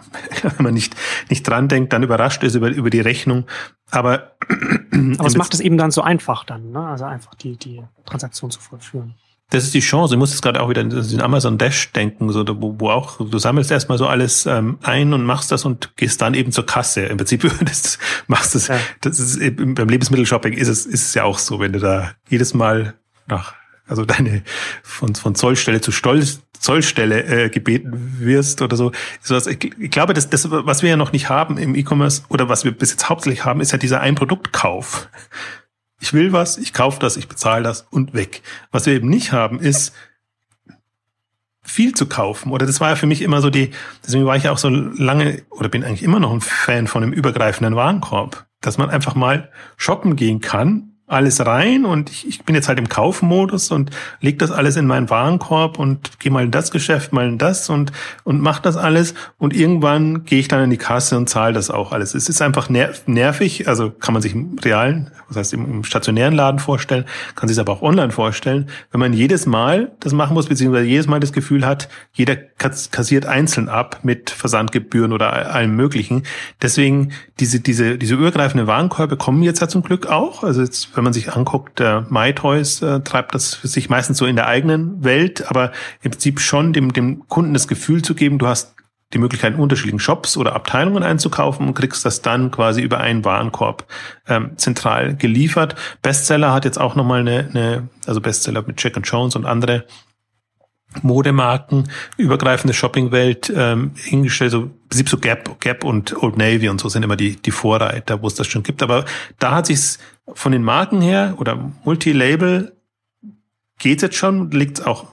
man nicht, nicht dran denkt, dann überrascht ist über, über die Rechnung. Aber, aber es macht es eben dann so einfach dann, ne? also einfach die, die Transaktion zu vollführen das ist die Chance. Ich muss jetzt gerade auch wieder in den Amazon Dash denken, so, wo, wo auch, du sammelst erstmal so alles ähm, ein und machst das und gehst dann eben zur Kasse. Im Prinzip das, machst das, ja. das ist beim Lebensmittelshopping ist es, ist es ja auch so, wenn du da jedes Mal nach, also deine von, von Zollstelle zu Stolz, Zollstelle äh, gebeten wirst oder so. Ich, ich glaube, das, das, was wir ja noch nicht haben im E-Commerce oder was wir bis jetzt hauptsächlich haben, ist ja dieser Ein-Produkt-Kauf. Ich will was, ich kaufe das, ich bezahle das und weg. Was wir eben nicht haben, ist viel zu kaufen. Oder das war ja für mich immer so die, deswegen war ich ja auch so lange oder bin eigentlich immer noch ein Fan von einem übergreifenden Warenkorb, dass man einfach mal shoppen gehen kann alles rein und ich, ich bin jetzt halt im Kaufmodus und leg das alles in meinen Warenkorb und gehe mal in das Geschäft, mal in das und und mach das alles und irgendwann gehe ich dann in die Kasse und zahle das auch alles. Es ist einfach nervig, also kann man sich im realen, was heißt im, im stationären Laden vorstellen, kann sich aber auch online vorstellen, wenn man jedes Mal das machen muss, beziehungsweise jedes Mal das Gefühl hat, jeder kassiert einzeln ab mit Versandgebühren oder allem möglichen. Deswegen diese diese diese übergreifenden Warenkorbe kommen jetzt ja zum Glück auch. Also jetzt wenn man sich anguckt, der MyToys äh, treibt das für sich meistens so in der eigenen Welt, aber im Prinzip schon dem, dem Kunden das Gefühl zu geben, du hast die Möglichkeit, in unterschiedlichen Shops oder Abteilungen einzukaufen und kriegst das dann quasi über einen Warenkorb ähm, zentral geliefert. Bestseller hat jetzt auch nochmal eine, eine, also Bestseller mit Jack Jones und andere Modemarken, übergreifende Shoppingwelt ähm, hingestellt, so Prinzip so Gap, Gap und Old Navy und so sind immer die, die Vorreiter, wo es das schon gibt. Aber da hat sich's von den Marken her oder Multilabel geht jetzt schon, liegt auch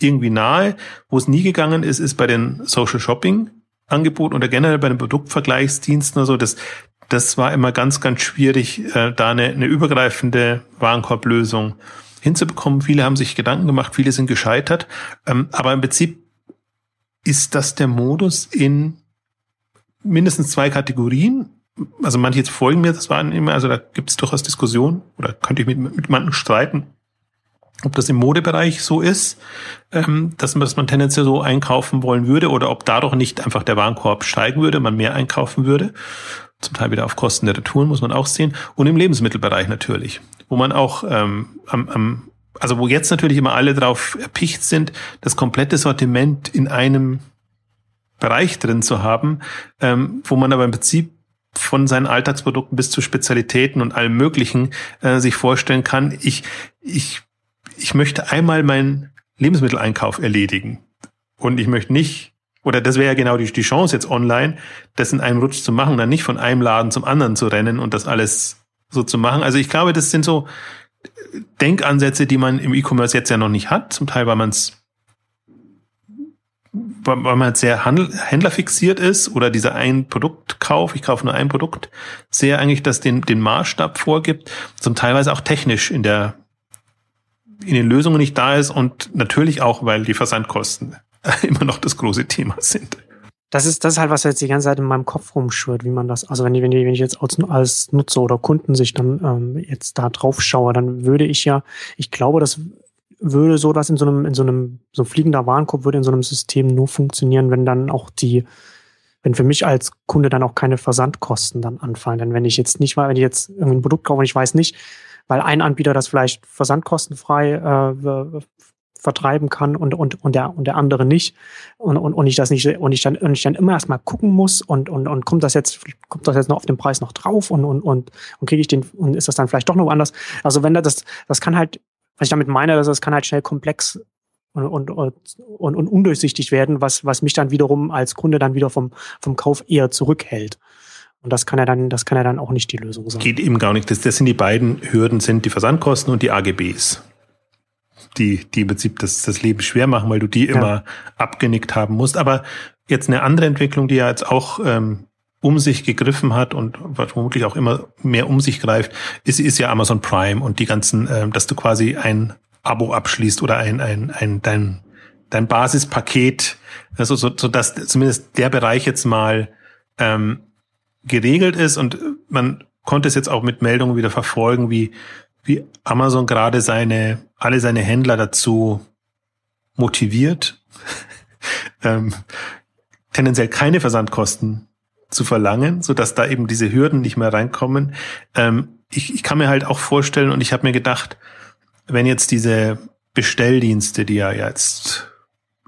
irgendwie nahe. Wo es nie gegangen ist, ist bei den Social Shopping Angeboten oder generell bei den Produktvergleichsdiensten oder so. Das, das war immer ganz, ganz schwierig, äh, da eine, eine übergreifende Warenkorblösung hinzubekommen. Viele haben sich Gedanken gemacht, viele sind gescheitert. Ähm, aber im Prinzip ist das der Modus in mindestens zwei Kategorien. Also manche jetzt folgen mir, das waren immer, also da gibt es durchaus Diskussionen oder könnte ich mit, mit jemandem streiten, ob das im Modebereich so ist, ähm, dass, man, dass man tendenziell so einkaufen wollen würde oder ob dadurch nicht einfach der Warenkorb steigen würde, man mehr einkaufen würde. Zum Teil wieder auf Kosten der Retouren, muss man auch sehen. Und im Lebensmittelbereich natürlich wo man auch ähm, am, am, also wo jetzt natürlich immer alle drauf erpicht sind, das komplette Sortiment in einem Bereich drin zu haben, ähm, wo man aber im Prinzip von seinen Alltagsprodukten bis zu Spezialitäten und allem Möglichen äh, sich vorstellen kann, ich, ich, ich möchte einmal meinen Lebensmitteleinkauf erledigen. Und ich möchte nicht, oder das wäre ja genau die, die Chance jetzt online, das in einem Rutsch zu machen, dann nicht von einem Laden zum anderen zu rennen und das alles so zu machen. Also ich glaube, das sind so Denkansätze, die man im E-Commerce jetzt ja noch nicht hat. Zum Teil, weil man es weil man sehr Handel, händlerfixiert ist oder dieser ein Produktkauf, ich kaufe nur ein Produkt, sehr eigentlich das den, den Maßstab vorgibt, zum Teilweise auch technisch in der in den Lösungen nicht da ist und natürlich auch, weil die Versandkosten immer noch das große Thema sind. Das ist, das ist halt, was jetzt die ganze Zeit in meinem Kopf rumschwirrt, wie man das, also wenn ich, wenn ich, wenn ich jetzt als, als Nutzer oder Kunden sich dann ähm, jetzt da drauf schaue, dann würde ich ja, ich glaube, das würde so, dass in so einem, in so einem, so fliegender Warenkorb würde in so einem System nur funktionieren, wenn dann auch die, wenn für mich als Kunde dann auch keine Versandkosten dann anfallen. Denn wenn ich jetzt nicht mal, wenn ich jetzt irgendwie ein Produkt kaufe und ich weiß nicht, weil ein Anbieter das vielleicht versandkostenfrei äh, vertreiben kann und, und, und, der, und der andere nicht. Und, und, und ich das nicht, und ich dann, und ich dann immer erstmal gucken muss und, und, und kommt das jetzt, kommt das jetzt noch auf den Preis noch drauf und, und, und, und kriege ich den, und ist das dann vielleicht doch noch anders? Also wenn das, das kann halt, was ich damit meine, dass das kann halt schnell komplex und, und, und, und undurchsichtig werden, was, was mich dann wiederum als Kunde dann wieder vom, vom Kauf eher zurückhält. Und das kann ja dann, das kann ja dann auch nicht die Lösung sein. Geht eben gar nicht. Das, das sind die beiden Hürden, sind die Versandkosten und die AGBs die, die im Prinzip das, das Leben schwer machen, weil du die ja. immer abgenickt haben musst. Aber jetzt eine andere Entwicklung, die ja jetzt auch ähm, um sich gegriffen hat und vermutlich auch immer mehr um sich greift, ist, ist ja Amazon Prime und die ganzen, ähm, dass du quasi ein Abo abschließt oder ein, ein, ein dein, dein Basispaket, also so, so dass zumindest der Bereich jetzt mal ähm, geregelt ist und man konnte es jetzt auch mit Meldungen wieder verfolgen, wie, wie Amazon gerade seine, alle seine Händler dazu motiviert, ähm, tendenziell keine Versandkosten zu verlangen, so dass da eben diese Hürden nicht mehr reinkommen. Ähm, ich, ich kann mir halt auch vorstellen und ich habe mir gedacht, wenn jetzt diese Bestelldienste, die ja jetzt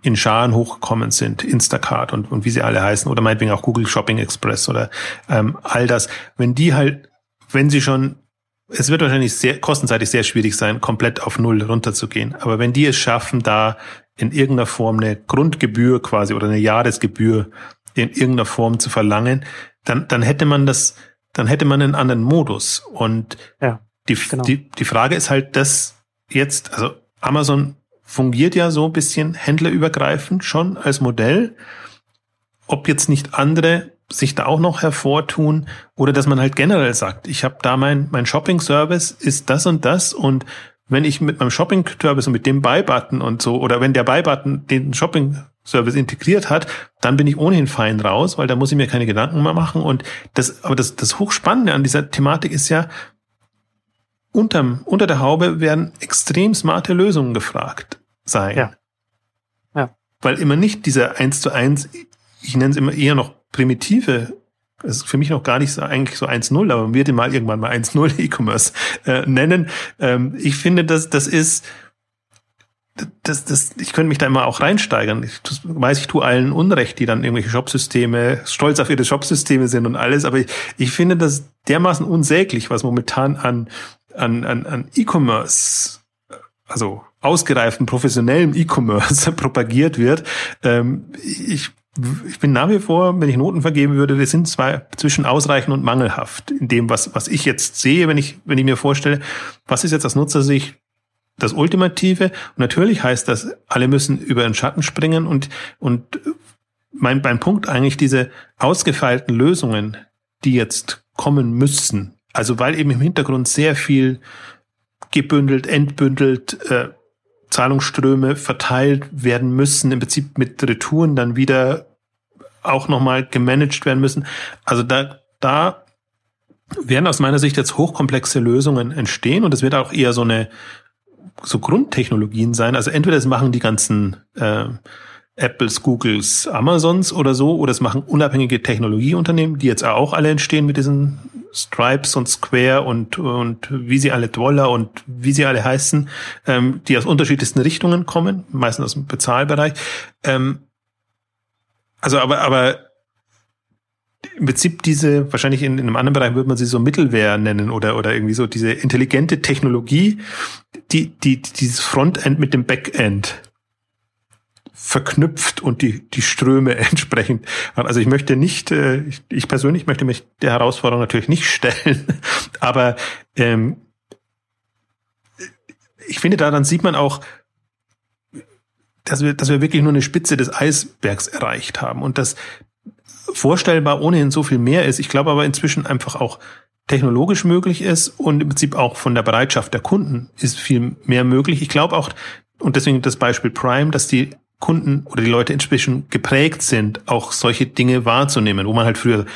in Scharen hochgekommen sind, Instacart und, und wie sie alle heißen, oder meinetwegen auch Google Shopping Express oder ähm, all das, wenn die halt, wenn sie schon, es wird wahrscheinlich sehr kostenseitig sehr schwierig sein, komplett auf Null runterzugehen. Aber wenn die es schaffen, da in irgendeiner Form eine Grundgebühr quasi oder eine Jahresgebühr in irgendeiner Form zu verlangen, dann, dann hätte man das, dann hätte man einen anderen Modus. Und ja, die, genau. die, die Frage ist halt, dass jetzt, also Amazon fungiert ja so ein bisschen händlerübergreifend schon als Modell. Ob jetzt nicht andere sich da auch noch hervortun oder dass man halt generell sagt, ich habe da mein, mein Shopping-Service ist das und das und wenn ich mit meinem Shopping-Service und mit dem Buy-Button und so oder wenn der Buy-Button den Shopping-Service integriert hat, dann bin ich ohnehin fein raus, weil da muss ich mir keine Gedanken mehr machen und das, aber das, das Hochspannende an dieser Thematik ist ja, unterm, unter der Haube werden extrem smarte Lösungen gefragt sein. Ja. ja. Weil immer nicht dieser eins zu eins, ich nenne es immer eher noch primitive, das ist für mich noch gar nicht so eigentlich so 1.0, aber man wird ihn mal irgendwann mal 1.0 E-Commerce äh, nennen. Ähm, ich finde, dass das ist, das, das, ich könnte mich da immer auch reinsteigern. Ich das weiß, ich tue allen Unrecht, die dann irgendwelche Shopsysteme, stolz auf ihre Shopsysteme sind und alles, aber ich, ich finde das dermaßen unsäglich, was momentan an, an, an, an E-Commerce, also ausgereiften professionellen E-Commerce propagiert wird. Ähm, ich ich bin nach wie vor, wenn ich Noten vergeben würde, wir sind zwar zwischen ausreichend und mangelhaft in dem, was, was ich jetzt sehe, wenn ich, wenn ich mir vorstelle, was ist jetzt aus Nutzersicht das Ultimative? Und natürlich heißt das, alle müssen über den Schatten springen und, und mein, mein Punkt eigentlich diese ausgefeilten Lösungen, die jetzt kommen müssen. Also weil eben im Hintergrund sehr viel gebündelt, entbündelt, äh, Zahlungsströme verteilt werden müssen, im Prinzip mit Retouren dann wieder auch nochmal gemanagt werden müssen. Also da, da werden aus meiner Sicht jetzt hochkomplexe Lösungen entstehen und es wird auch eher so eine so Grundtechnologien sein. Also entweder es machen die ganzen äh, Apples, Googles, Amazons oder so, oder es machen unabhängige Technologieunternehmen, die jetzt auch alle entstehen mit diesen Stripes und Square und, und wie sie alle Dwoller und wie sie alle heißen, ähm, die aus unterschiedlichsten Richtungen kommen, meistens aus dem Bezahlbereich. Ähm, also aber, aber im Prinzip diese, wahrscheinlich in, in einem anderen Bereich würde man sie so Mittelware nennen oder, oder irgendwie so diese intelligente Technologie, die, die, dieses Frontend mit dem Backend verknüpft und die, die Ströme entsprechend. Also ich möchte nicht, äh, ich persönlich möchte mich der Herausforderung natürlich nicht stellen, aber ähm, ich finde, daran sieht man auch, dass wir, dass wir wirklich nur eine Spitze des Eisbergs erreicht haben und dass vorstellbar ohnehin so viel mehr ist. Ich glaube aber inzwischen einfach auch technologisch möglich ist und im Prinzip auch von der Bereitschaft der Kunden ist viel mehr möglich. Ich glaube auch, und deswegen das Beispiel Prime, dass die Kunden oder die Leute inzwischen geprägt sind, auch solche Dinge wahrzunehmen, wo man halt früher,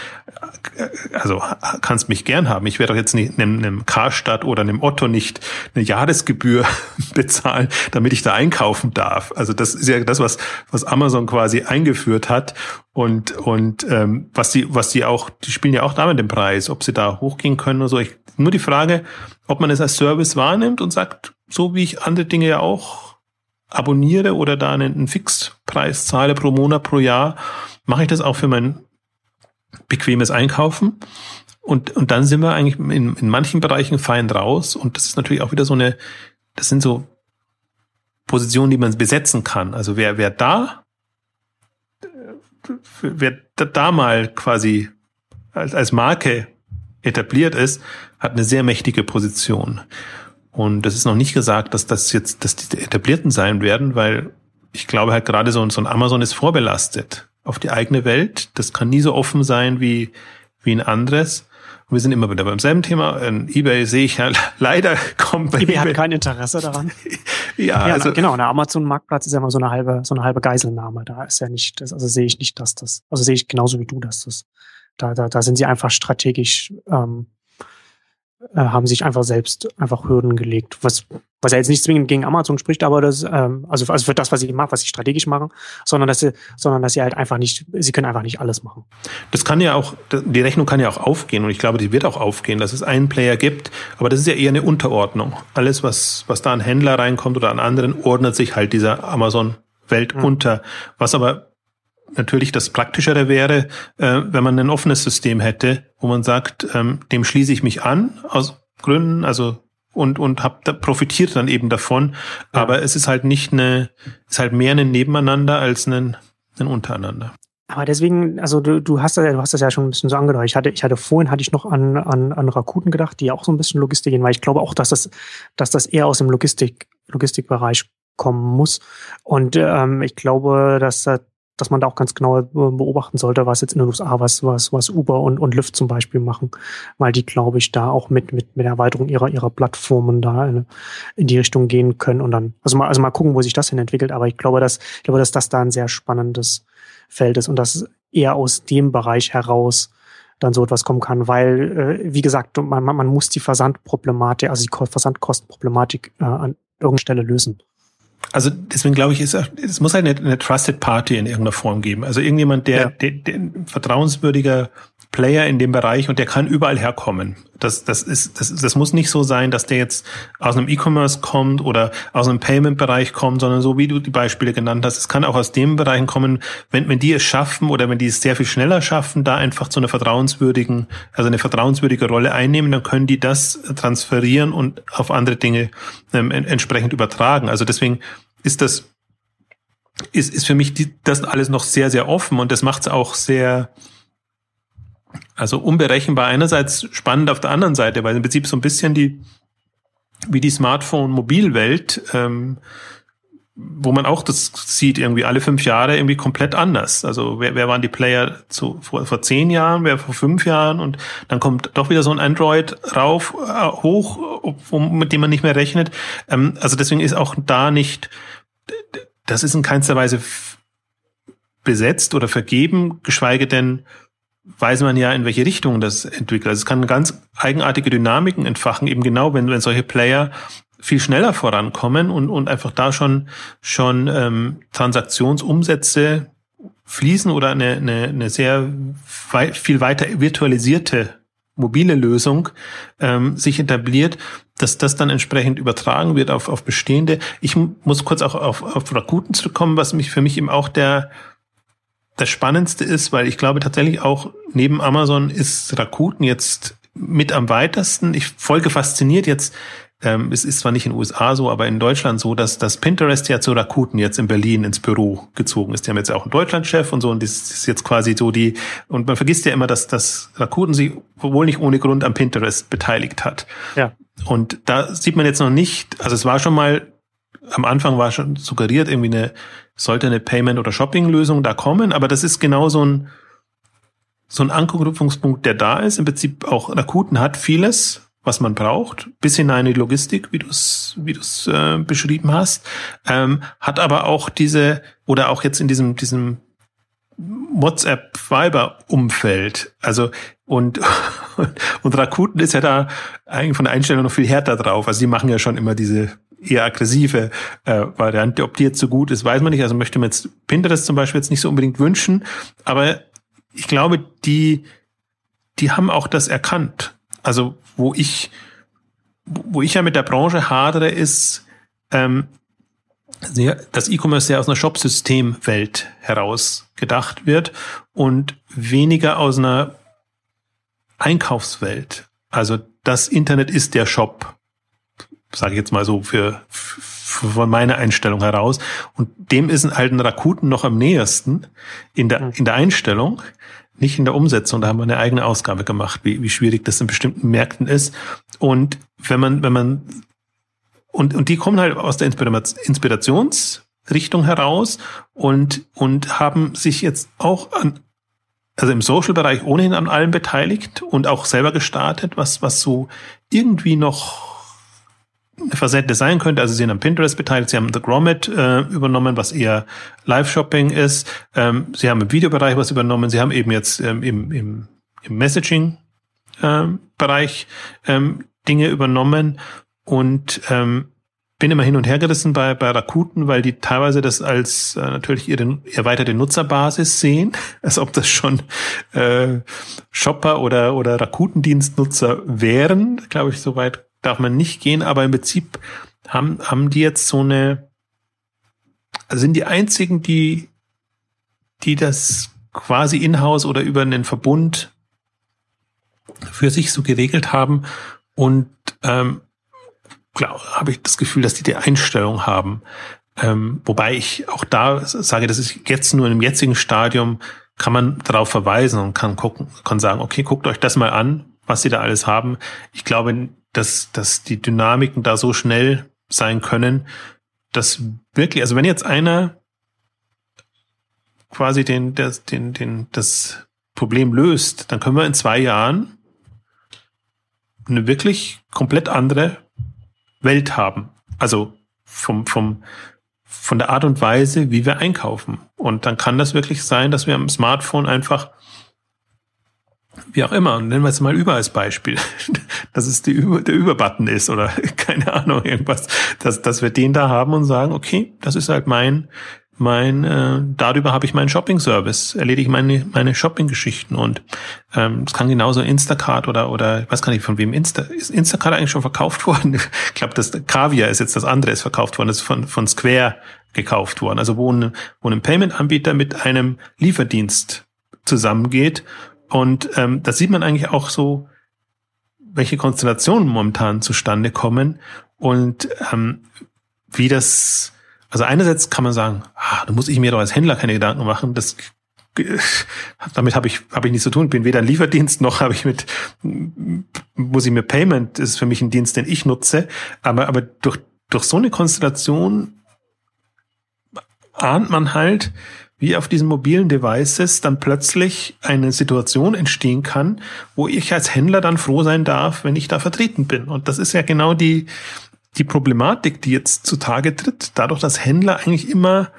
also kannst mich gern haben. Ich werde doch jetzt nicht einem, einem Karstadt oder einem Otto nicht eine Jahresgebühr bezahlen, damit ich da einkaufen darf. Also das ist ja das, was, was Amazon quasi eingeführt hat und, und ähm, was die, was die auch, die spielen ja auch damit den Preis, ob sie da hochgehen können oder so. Ich, nur die Frage, ob man es als Service wahrnimmt und sagt, so wie ich andere Dinge ja auch abonniere oder da einen, einen Fixpreis zahle pro Monat, pro Jahr, mache ich das auch für mein bequemes Einkaufen. Und, und dann sind wir eigentlich in, in manchen Bereichen fein raus. Und das ist natürlich auch wieder so eine, das sind so Positionen, die man besetzen kann. Also wer, wer da, wer da mal quasi als, als Marke etabliert ist, hat eine sehr mächtige Position. Und es ist noch nicht gesagt, dass das jetzt, dass die etablierten sein werden, weil ich glaube halt gerade so, so ein Amazon ist vorbelastet auf die eigene Welt. Das kann nie so offen sein wie, wie ein anderes. Und wir sind immer wieder beim selben Thema. In eBay sehe ich ja leider kommt bei eBay, eBay hat kein Interesse daran. ja, ja also, genau. Der Amazon-Marktplatz ist ja immer so eine halbe, so eine halbe Geiselnahme. Da ist ja nicht, also sehe ich nicht, dass das, also sehe ich genauso wie du, dass das, da, da, da sind sie einfach strategisch ähm, äh, haben sich einfach selbst einfach Hürden gelegt, was was ja jetzt nicht zwingend gegen Amazon spricht, aber das ähm, also also für das, was sie machen, was sie strategisch machen, sondern dass sie sondern dass sie halt einfach nicht, sie können einfach nicht alles machen. Das kann ja auch die Rechnung kann ja auch aufgehen und ich glaube, die wird auch aufgehen, dass es einen Player gibt, aber das ist ja eher eine Unterordnung. Alles was was da an Händler reinkommt oder an anderen ordnet sich halt dieser Amazon Welt mhm. unter, was aber natürlich das Praktischere wäre, äh, wenn man ein offenes System hätte, wo man sagt, ähm, dem schließe ich mich an aus Gründen, also und und hab da profitiert dann eben davon. Ja. Aber es ist halt nicht eine, ist halt mehr ein Nebeneinander als ein, ein Untereinander. Aber deswegen, also du, du hast das ja, du hast das ja schon ein bisschen so angedeutet. Ich hatte, ich hatte vorhin hatte ich noch an, an, an Rakuten gedacht, die auch so ein bisschen Logistik gehen, weil ich glaube auch, dass das, dass das eher aus dem Logistik, Logistikbereich kommen muss. Und ähm, ich glaube, dass das dass man da auch ganz genau beobachten sollte, was jetzt in den USA, was, was, was Uber und, und Lyft zum Beispiel machen, weil die, glaube ich, da auch mit, mit, mit der Erweiterung ihrer, ihrer Plattformen da in, in die Richtung gehen können und dann, also mal, also mal gucken, wo sich das hin entwickelt, aber ich glaube, dass, ich glaube, dass das da ein sehr spannendes Feld ist und dass eher aus dem Bereich heraus dann so etwas kommen kann, weil, äh, wie gesagt, man, man muss die Versandproblematik, also die Versandkostenproblematik äh, an irgendeiner Stelle lösen. Also deswegen glaube ich, ist, es muss halt eine, eine Trusted Party in irgendeiner Form geben. Also irgendjemand, der, ja. der, der ein vertrauenswürdiger Player in dem Bereich und der kann überall herkommen. Das, das ist, das, das muss nicht so sein, dass der jetzt aus einem E-Commerce kommt oder aus einem Payment-Bereich kommt, sondern so wie du die Beispiele genannt hast, es kann auch aus dem Bereichen kommen, wenn, wenn die es schaffen oder wenn die es sehr viel schneller schaffen, da einfach zu einer vertrauenswürdigen, also eine vertrauenswürdige Rolle einnehmen, dann können die das transferieren und auf andere Dinge ähm, entsprechend übertragen. Also deswegen ist das ist, ist für mich die, das alles noch sehr, sehr offen und das macht es auch sehr, also unberechenbar einerseits spannend auf der anderen Seite, weil im Prinzip so ein bisschen die, wie die Smartphone-Mobilwelt, ähm, wo man auch das sieht, irgendwie alle fünf Jahre irgendwie komplett anders. Also wer, wer waren die Player zu, vor, vor zehn Jahren, wer vor fünf Jahren und dann kommt doch wieder so ein Android rauf, äh, hoch, mit dem man nicht mehr rechnet. Ähm, also deswegen ist auch da nicht, das ist in keinster Weise besetzt oder vergeben, geschweige denn weiß man ja, in welche Richtung das entwickelt. Also es kann ganz eigenartige Dynamiken entfachen, eben genau, wenn, wenn solche Player viel schneller vorankommen und, und einfach da schon, schon ähm, Transaktionsumsätze fließen oder eine, eine, eine sehr wei viel weiter virtualisierte mobile Lösung ähm, sich etabliert, dass das dann entsprechend übertragen wird auf, auf bestehende. Ich muss kurz auch auf, auf Rakuten zurückkommen, was mich für mich eben auch der das Spannendste ist, weil ich glaube tatsächlich auch neben Amazon ist Rakuten jetzt mit am weitesten. Ich folge fasziniert jetzt. Ähm, es ist zwar nicht in den USA so, aber in Deutschland so, dass das Pinterest ja zu Rakuten jetzt in Berlin ins Büro gezogen ist. Die haben jetzt auch einen Deutschlandchef und so und das ist jetzt quasi so die, und man vergisst ja immer, dass, dass Rakuten sich wohl nicht ohne Grund am Pinterest beteiligt hat. Ja. Und da sieht man jetzt noch nicht, also es war schon mal, am Anfang war schon suggeriert irgendwie eine sollte eine Payment- oder Shopping-Lösung da kommen, aber das ist genau so ein, so ein Anknüpfungspunkt, der da ist. Im Prinzip auch Rakuten hat vieles, was man braucht, bis hinein in die Logistik, wie du es wie du's, äh, beschrieben hast, ähm, hat aber auch diese, oder auch jetzt in diesem, diesem WhatsApp-Viber-Umfeld. Also und, und Rakuten ist ja da eigentlich von der Einstellung noch viel härter drauf. Also die machen ja schon immer diese eher aggressive äh, Variante. Ob die jetzt so gut ist, weiß man nicht. Also möchte man jetzt Pinterest zum Beispiel jetzt nicht so unbedingt wünschen. Aber ich glaube, die, die haben auch das erkannt. Also wo ich, wo ich ja mit der Branche hadere, ist, ähm, dass E-Commerce ja aus einer Shop-System-Welt heraus gedacht wird und weniger aus einer Einkaufswelt. Also das Internet ist der Shop sage ich jetzt mal so für, für von meiner Einstellung heraus. Und dem ist halt ein Rakuten noch am nähersten in der, in der Einstellung, nicht in der Umsetzung. Da haben wir eine eigene Ausgabe gemacht, wie, wie schwierig das in bestimmten Märkten ist. Und wenn man, wenn man, und, und die kommen halt aus der Inspirationsrichtung heraus und, und haben sich jetzt auch an, also im Social-Bereich ohnehin an allem beteiligt und auch selber gestartet, was, was so irgendwie noch Facette sein könnte. Also sie sind am Pinterest beteiligt, sie haben The Grommet äh, übernommen, was eher Live-Shopping ist. Ähm, sie haben im Videobereich was übernommen. Sie haben eben jetzt ähm, im, im, im Messaging-Bereich ähm, Dinge übernommen und ähm, bin immer hin und her gerissen bei, bei Rakuten, weil die teilweise das als äh, natürlich ihre erweiterte Nutzerbasis sehen, als ob das schon äh, Shopper oder, oder Rakutendienstnutzer wären. Glaube ich, soweit darf man nicht gehen, aber im Prinzip haben, haben die jetzt so eine, also sind die einzigen, die, die das quasi in-house oder über einen Verbund für sich so geregelt haben und ähm, klar habe ich das Gefühl, dass die die Einstellung haben. Ähm, wobei ich auch da sage, das ist jetzt nur im jetzigen Stadium, kann man darauf verweisen und kann gucken, kann sagen, okay, guckt euch das mal an, was sie da alles haben. Ich glaube, dass, dass die Dynamiken da so schnell sein können, dass wirklich, also wenn jetzt einer quasi den, das, den, den, das Problem löst, dann können wir in zwei Jahren eine wirklich komplett andere Welt haben. Also vom, vom, von der Art und Weise, wie wir einkaufen. Und dann kann das wirklich sein, dass wir am Smartphone einfach wie auch immer, nennen wir es mal über als Beispiel, dass es die über, der Überbutton ist oder keine Ahnung, irgendwas, dass, dass wir den da haben und sagen, okay, das ist halt mein, mein, äh, darüber habe ich meinen Shopping-Service, erledige meine, meine Shopping-Geschichten und ähm, es kann genauso Instacart oder, oder ich weiß gar nicht, von wem Insta, ist Instacart eigentlich schon verkauft worden? Ich glaube, das Kaviar ist jetzt das andere, ist verkauft worden, das ist von, von Square gekauft worden. Also wo ein, wo ein Payment-Anbieter mit einem Lieferdienst zusammengeht und ähm, da sieht man eigentlich auch so, welche Konstellationen momentan zustande kommen und ähm, wie das, also einerseits kann man sagen, ah, da muss ich mir doch als Händler keine Gedanken machen, das damit habe ich habe ich nichts zu tun. Bin weder ein Lieferdienst noch habe ich mit muss ich mir Payment ist für mich ein Dienst, den ich nutze. Aber aber durch durch so eine Konstellation ahnt man halt, wie auf diesen mobilen Devices dann plötzlich eine Situation entstehen kann, wo ich als Händler dann froh sein darf, wenn ich da vertreten bin. Und das ist ja genau die, die Problematik, die jetzt zutage tritt, dadurch, dass Händler eigentlich immer,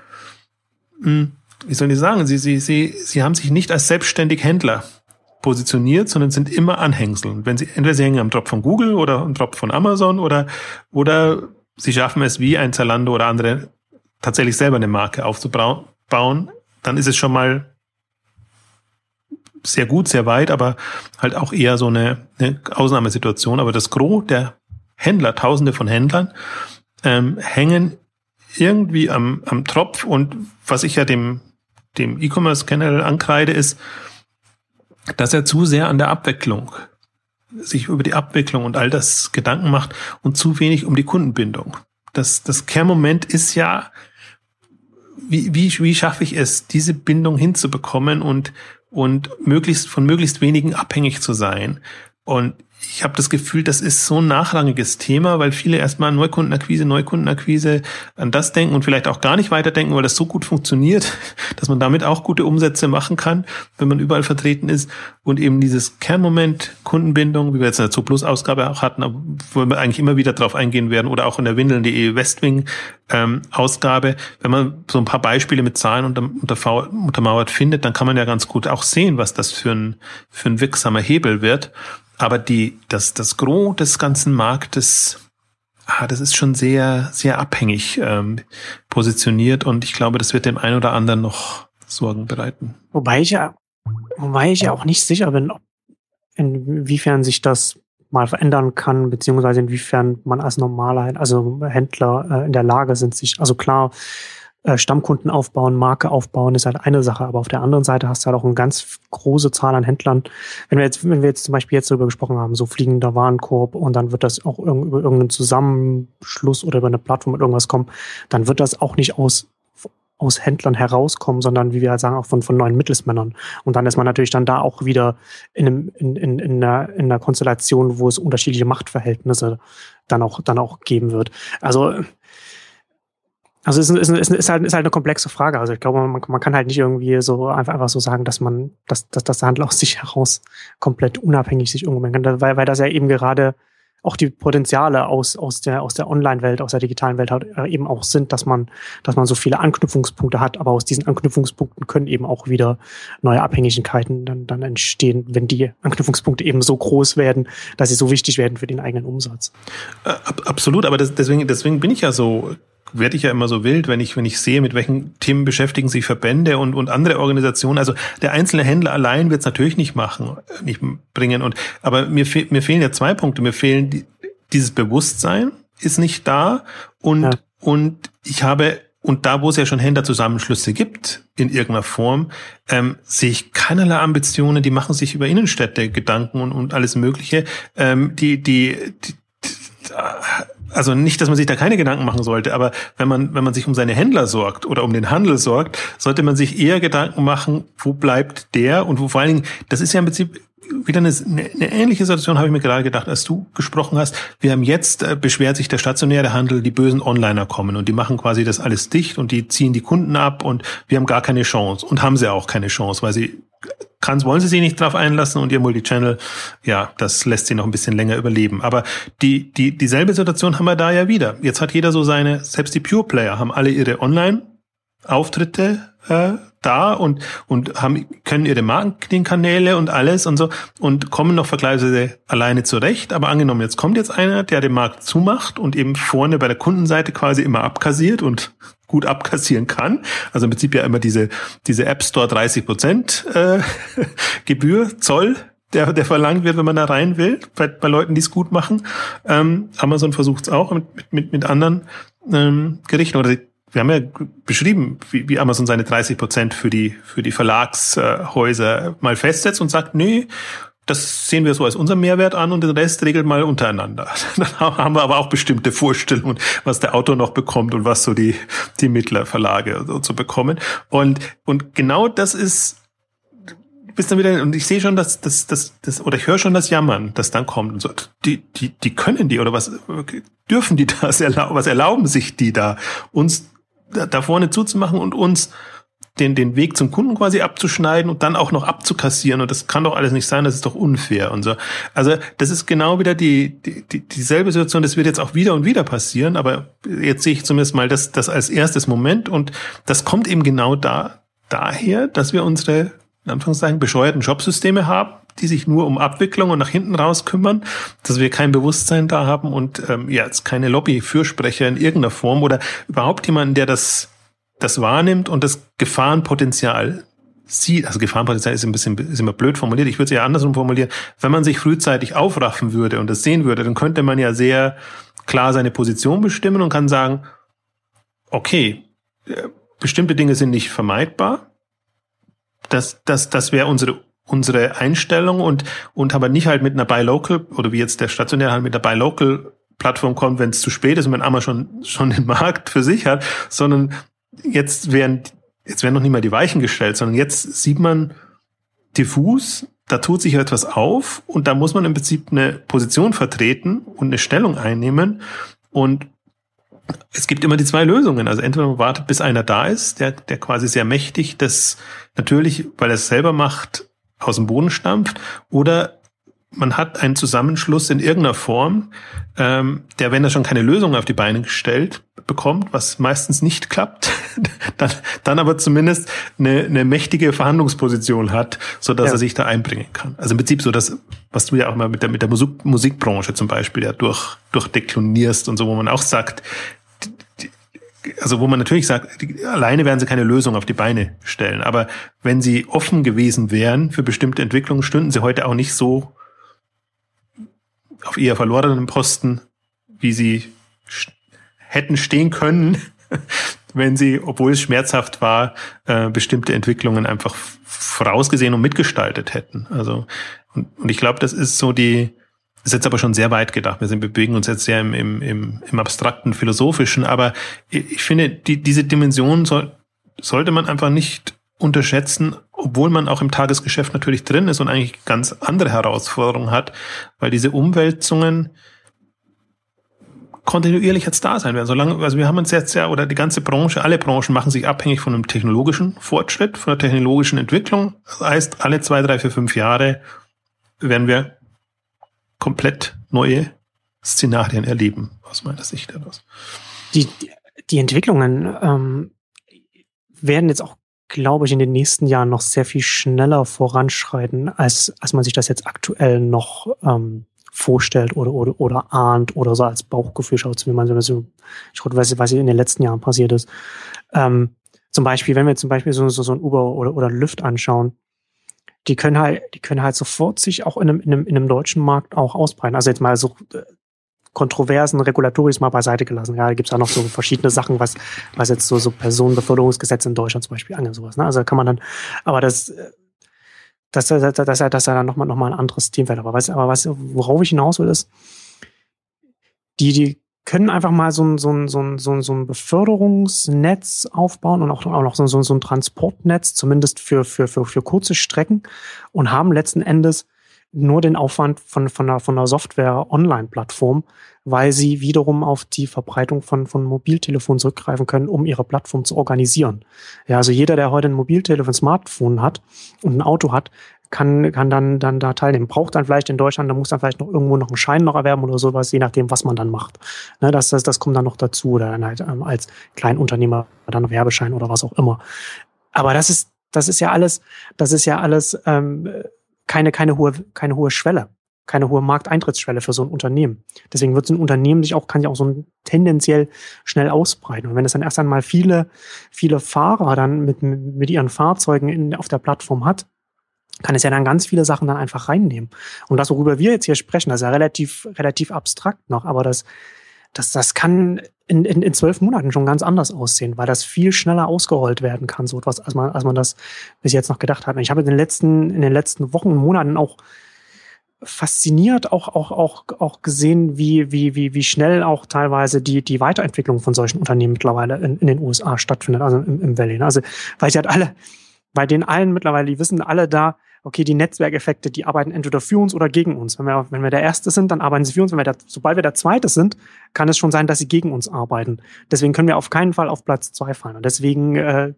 hm, wie soll ich sagen, sie, sie, sie, sie haben sich nicht als selbstständig Händler positioniert, sondern sind immer Anhängsel. wenn sie, entweder sie hängen am Drop von Google oder am Drop von Amazon oder, oder sie schaffen es wie ein Zalando oder andere tatsächlich selber eine Marke aufzubauen bauen, dann ist es schon mal sehr gut, sehr weit, aber halt auch eher so eine, eine Ausnahmesituation. Aber das Gros der Händler, Tausende von Händlern, ähm, hängen irgendwie am, am Tropf. Und was ich ja dem, dem E-Commerce generell ankreide, ist, dass er zu sehr an der Abwicklung sich über die Abwicklung und all das Gedanken macht und zu wenig um die Kundenbindung. Das, das Kernmoment ist ja wie, wie, wie schaffe ich es, diese Bindung hinzubekommen und, und möglichst von möglichst wenigen abhängig zu sein? Und ich habe das Gefühl, das ist so ein nachrangiges Thema, weil viele erstmal Neukundenakquise, Neukundenakquise an das denken und vielleicht auch gar nicht weiterdenken, weil das so gut funktioniert, dass man damit auch gute Umsätze machen kann, wenn man überall vertreten ist. Und eben dieses Kernmoment Kundenbindung, wie wir jetzt in der Zo Plus Ausgabe auch hatten, wo wir eigentlich immer wieder drauf eingehen werden oder auch in der Windeln.de Westwing ähm, Ausgabe, wenn man so ein paar Beispiele mit Zahlen unter, unter, untermauert findet, dann kann man ja ganz gut auch sehen, was das für ein, für ein wirksamer Hebel wird. Aber die, das, das Gros des ganzen Marktes, ah, das ist schon sehr, sehr abhängig ähm, positioniert und ich glaube, das wird dem einen oder anderen noch Sorgen bereiten. Wobei ich ja, wobei ich ja auch nicht sicher bin, inwiefern sich das mal verändern kann, beziehungsweise inwiefern man als normaler, also Händler äh, in der Lage sind, sich, also klar, äh, Stammkunden aufbauen, Marke aufbauen, ist halt eine Sache. Aber auf der anderen Seite hast du halt auch eine ganz große Zahl an Händlern. Wenn wir jetzt, wenn wir jetzt zum Beispiel jetzt darüber gesprochen haben, so fliegender Warenkorb und dann wird das auch über irgendeinen Zusammenschluss oder über eine Plattform mit irgendwas kommen, dann wird das auch nicht aus aus Händlern herauskommen, sondern wie wir halt sagen, auch von, von neuen Mittelsmännern. Und dann ist man natürlich dann da auch wieder in, einem, in, in, in, einer, in einer Konstellation, wo es unterschiedliche Machtverhältnisse dann auch, dann auch geben wird. Also also es ist, ist, ist, halt, ist halt eine komplexe Frage. Also ich glaube, man, man kann halt nicht irgendwie so einfach, einfach so sagen, dass man, dass, dass das Handel aus sich heraus komplett unabhängig sich umgehen kann, weil, weil das ja eben gerade auch die Potenziale aus, aus der, aus der Online-Welt, aus der digitalen Welt halt, äh, eben auch sind, dass man, dass man so viele Anknüpfungspunkte hat, aber aus diesen Anknüpfungspunkten können eben auch wieder neue Abhängigkeiten dann, dann entstehen, wenn die Anknüpfungspunkte eben so groß werden, dass sie so wichtig werden für den eigenen Umsatz. Äh, absolut, aber das, deswegen, deswegen bin ich ja so werde ich ja immer so wild, wenn ich, wenn ich sehe, mit welchen Themen beschäftigen sich Verbände und, und andere Organisationen. Also der einzelne Händler allein wird es natürlich nicht machen, nicht bringen. Und, aber mir, fe mir fehlen ja zwei Punkte. Mir fehlen die, dieses Bewusstsein ist nicht da und, ja. und ich habe und da, wo es ja schon Händlerzusammenschlüsse gibt, in irgendeiner Form, ähm, sehe ich keinerlei Ambitionen, die machen sich über Innenstädte Gedanken und, und alles Mögliche. Ähm, die, die, die, die also nicht, dass man sich da keine Gedanken machen sollte, aber wenn man, wenn man sich um seine Händler sorgt oder um den Handel sorgt, sollte man sich eher Gedanken machen, wo bleibt der und wo vor allen Dingen, das ist ja im Prinzip wieder eine, eine ähnliche Situation, habe ich mir gerade gedacht, als du gesprochen hast. Wir haben jetzt, äh, beschwert sich der stationäre Handel, die bösen Onliner kommen und die machen quasi das alles dicht und die ziehen die Kunden ab und wir haben gar keine Chance und haben sie auch keine Chance, weil sie kann, wollen sie sich nicht drauf einlassen und ihr Multichannel, ja, das lässt sie noch ein bisschen länger überleben. Aber die, die, dieselbe Situation haben wir da ja wieder. Jetzt hat jeder so seine, selbst die Pure Player haben alle ihre Online-Auftritte äh, da und, und haben, können ihre Marketingkanäle und alles und so und kommen noch vergleichsweise alleine zurecht. Aber angenommen, jetzt kommt jetzt einer, der den Markt zumacht und eben vorne bei der Kundenseite quasi immer abkassiert und gut abkassieren kann. Also im Prinzip ja immer diese, diese App Store 30 Prozent äh, Gebühr, Zoll, der, der verlangt wird, wenn man da rein will, bei, bei Leuten, die es gut machen. Ähm, Amazon versucht es auch mit, mit, mit anderen ähm, Gerichten. Oder wir haben ja beschrieben, wie, wie Amazon seine 30 Prozent für die, für die Verlagshäuser mal festsetzt und sagt, nee, das sehen wir so als unser Mehrwert an und den Rest regelt mal untereinander. Dann haben wir aber auch bestimmte Vorstellungen, was der Autor noch bekommt und was so die, die Mittlerverlage so zu bekommen. Und, und genau das ist, bis dann wieder, und ich sehe schon, dass, dass, dass, dass, oder ich höre schon das Jammern, das dann kommt und so, die, die, die können die, oder was, dürfen die das was erlauben sich die da, uns da vorne zuzumachen und uns den, den Weg zum Kunden quasi abzuschneiden und dann auch noch abzukassieren. Und das kann doch alles nicht sein, das ist doch unfair und so. Also das ist genau wieder die, die, die dieselbe Situation, das wird jetzt auch wieder und wieder passieren, aber jetzt sehe ich zumindest mal das, das als erstes Moment und das kommt eben genau da, daher, dass wir unsere, in Anführungszeichen, bescheuerten Jobsysteme haben, die sich nur um Abwicklung und nach hinten raus kümmern, dass wir kein Bewusstsein da haben und ähm, ja, jetzt keine Lobby-Fürsprecher in irgendeiner Form oder überhaupt jemanden, der das das wahrnimmt und das Gefahrenpotenzial sieht, also Gefahrenpotenzial ist ein bisschen ist immer blöd formuliert, ich würde es ja andersrum formulieren, wenn man sich frühzeitig aufraffen würde und das sehen würde, dann könnte man ja sehr klar seine Position bestimmen und kann sagen, okay, äh, bestimmte Dinge sind nicht vermeidbar, das, das, das wäre unsere unsere Einstellung und und aber nicht halt mit einer Buy Local oder wie jetzt der stationär halt mit der Buy Local Plattform kommt, wenn es zu spät ist und wenn Amazon schon schon den Markt für sich hat, sondern jetzt werden, jetzt werden noch nicht mal die Weichen gestellt, sondern jetzt sieht man diffus, da tut sich etwas auf und da muss man im Prinzip eine Position vertreten und eine Stellung einnehmen und es gibt immer die zwei Lösungen. Also entweder man wartet, bis einer da ist, der, der quasi sehr mächtig das natürlich, weil er es selber macht, aus dem Boden stampft, oder man hat einen Zusammenschluss in irgendeiner Form, ähm, der, wenn er schon keine Lösung auf die Beine gestellt bekommt, was meistens nicht klappt, dann, dann aber zumindest eine, eine mächtige Verhandlungsposition hat, so dass ja. er sich da einbringen kann. Also im Prinzip so das, was du ja auch mal mit der, mit der Musik, Musikbranche zum Beispiel ja durch, durchdeklinierst und so, wo man auch sagt, also wo man natürlich sagt, die, alleine werden sie keine Lösung auf die Beine stellen. Aber wenn sie offen gewesen wären für bestimmte Entwicklungen, stünden sie heute auch nicht so auf eher verlorenen Posten, wie sie hätten stehen können, wenn sie, obwohl es schmerzhaft war, äh, bestimmte Entwicklungen einfach vorausgesehen und mitgestaltet hätten. Also und, und ich glaube, das ist so die, ist jetzt aber schon sehr weit gedacht. Wir sind, bewegen uns jetzt sehr im, im, im, im abstrakten, philosophischen, aber ich, finde, die, diese Dimension soll, sollte man einfach nicht unterschätzen, obwohl man auch im Tagesgeschäft natürlich drin ist und eigentlich ganz andere Herausforderungen hat, weil diese Umwälzungen kontinuierlich jetzt da sein werden. Solange, also wir haben uns jetzt ja, oder die ganze Branche, alle Branchen machen sich abhängig von einem technologischen Fortschritt, von der technologischen Entwicklung. Das heißt, alle zwei, drei, vier, fünf Jahre werden wir komplett neue Szenarien erleben, aus meiner Sicht heraus. Die, die Entwicklungen ähm, werden jetzt auch, glaube ich, in den nächsten Jahren noch sehr viel schneller voranschreiten, als, als man sich das jetzt aktuell noch ähm, vorstellt oder, oder, oder ahnt oder so als Bauchgefühl schaut, wie man so, schaut, was, was in den letzten Jahren passiert ist. Ähm, zum Beispiel, wenn wir zum Beispiel so, so, so ein Uber oder, oder Lyft anschauen, die können halt, die können halt sofort sich auch in einem, in einem, in einem deutschen Markt auch ausbreiten. Also jetzt mal so äh, kontroversen Regulatoris mal beiseite gelassen. Ja, da gibt's auch noch so verschiedene Sachen, was, was jetzt so, so Personenbeförderungsgesetze in Deutschland zum Beispiel angeht, sowas. Ne? Also kann man dann, aber das, das, das, das, das, das ist ja dann nochmal noch mal ein anderes Themenfeld. Aber was, aber was, worauf ich hinaus will, ist, die, die können einfach mal so ein, so ein, so ein, so ein, so ein Beförderungsnetz aufbauen und auch, auch noch so, so, so ein Transportnetz, zumindest für, für, für, für kurze Strecken und haben letzten Endes nur den Aufwand von, von einer, von einer Software-Online-Plattform, weil sie wiederum auf die Verbreitung von, von Mobiltelefonen zurückgreifen können, um ihre Plattform zu organisieren. Ja, also jeder, der heute ein Mobiltelefon, Smartphone hat und ein Auto hat, kann, kann dann, dann da teilnehmen. Braucht dann vielleicht in Deutschland, da muss dann vielleicht noch irgendwo noch einen Schein noch erwerben oder sowas, je nachdem, was man dann macht. Ne, das, das, das kommt dann noch dazu oder dann halt ähm, als Kleinunternehmer dann Werbeschein oder was auch immer. Aber das ist, das ist ja alles, das ist ja alles ähm, keine, keine, hohe, keine hohe Schwelle, keine hohe Markteintrittsschwelle für so ein Unternehmen. Deswegen wird so ein Unternehmen sich auch, kann sich auch so ein tendenziell schnell ausbreiten. Und wenn es dann erst einmal viele, viele Fahrer dann mit, mit ihren Fahrzeugen in, auf der Plattform hat, kann es ja dann ganz viele Sachen dann einfach reinnehmen. Und das, worüber wir jetzt hier sprechen, das ist ja relativ, relativ abstrakt noch, aber das, das, das kann in, in, in zwölf Monaten schon ganz anders aussehen, weil das viel schneller ausgerollt werden kann, so etwas, als man, als man das bis jetzt noch gedacht hat. Und ich habe in den letzten, in den letzten Wochen und Monaten auch fasziniert auch, auch, auch, auch gesehen, wie, wie, wie, wie schnell auch teilweise die, die Weiterentwicklung von solchen Unternehmen mittlerweile in, in den USA stattfindet, also im, im Valley. Also, weil sie halt alle, bei den allen mittlerweile, die wissen alle da, okay, die Netzwerkeffekte, die arbeiten entweder für uns oder gegen uns. Wenn wir, wenn wir der Erste sind, dann arbeiten sie für uns. Wenn wir der, sobald wir der Zweite sind, kann es schon sein, dass sie gegen uns arbeiten. Deswegen können wir auf keinen Fall auf Platz zwei fallen. Und deswegen, äh,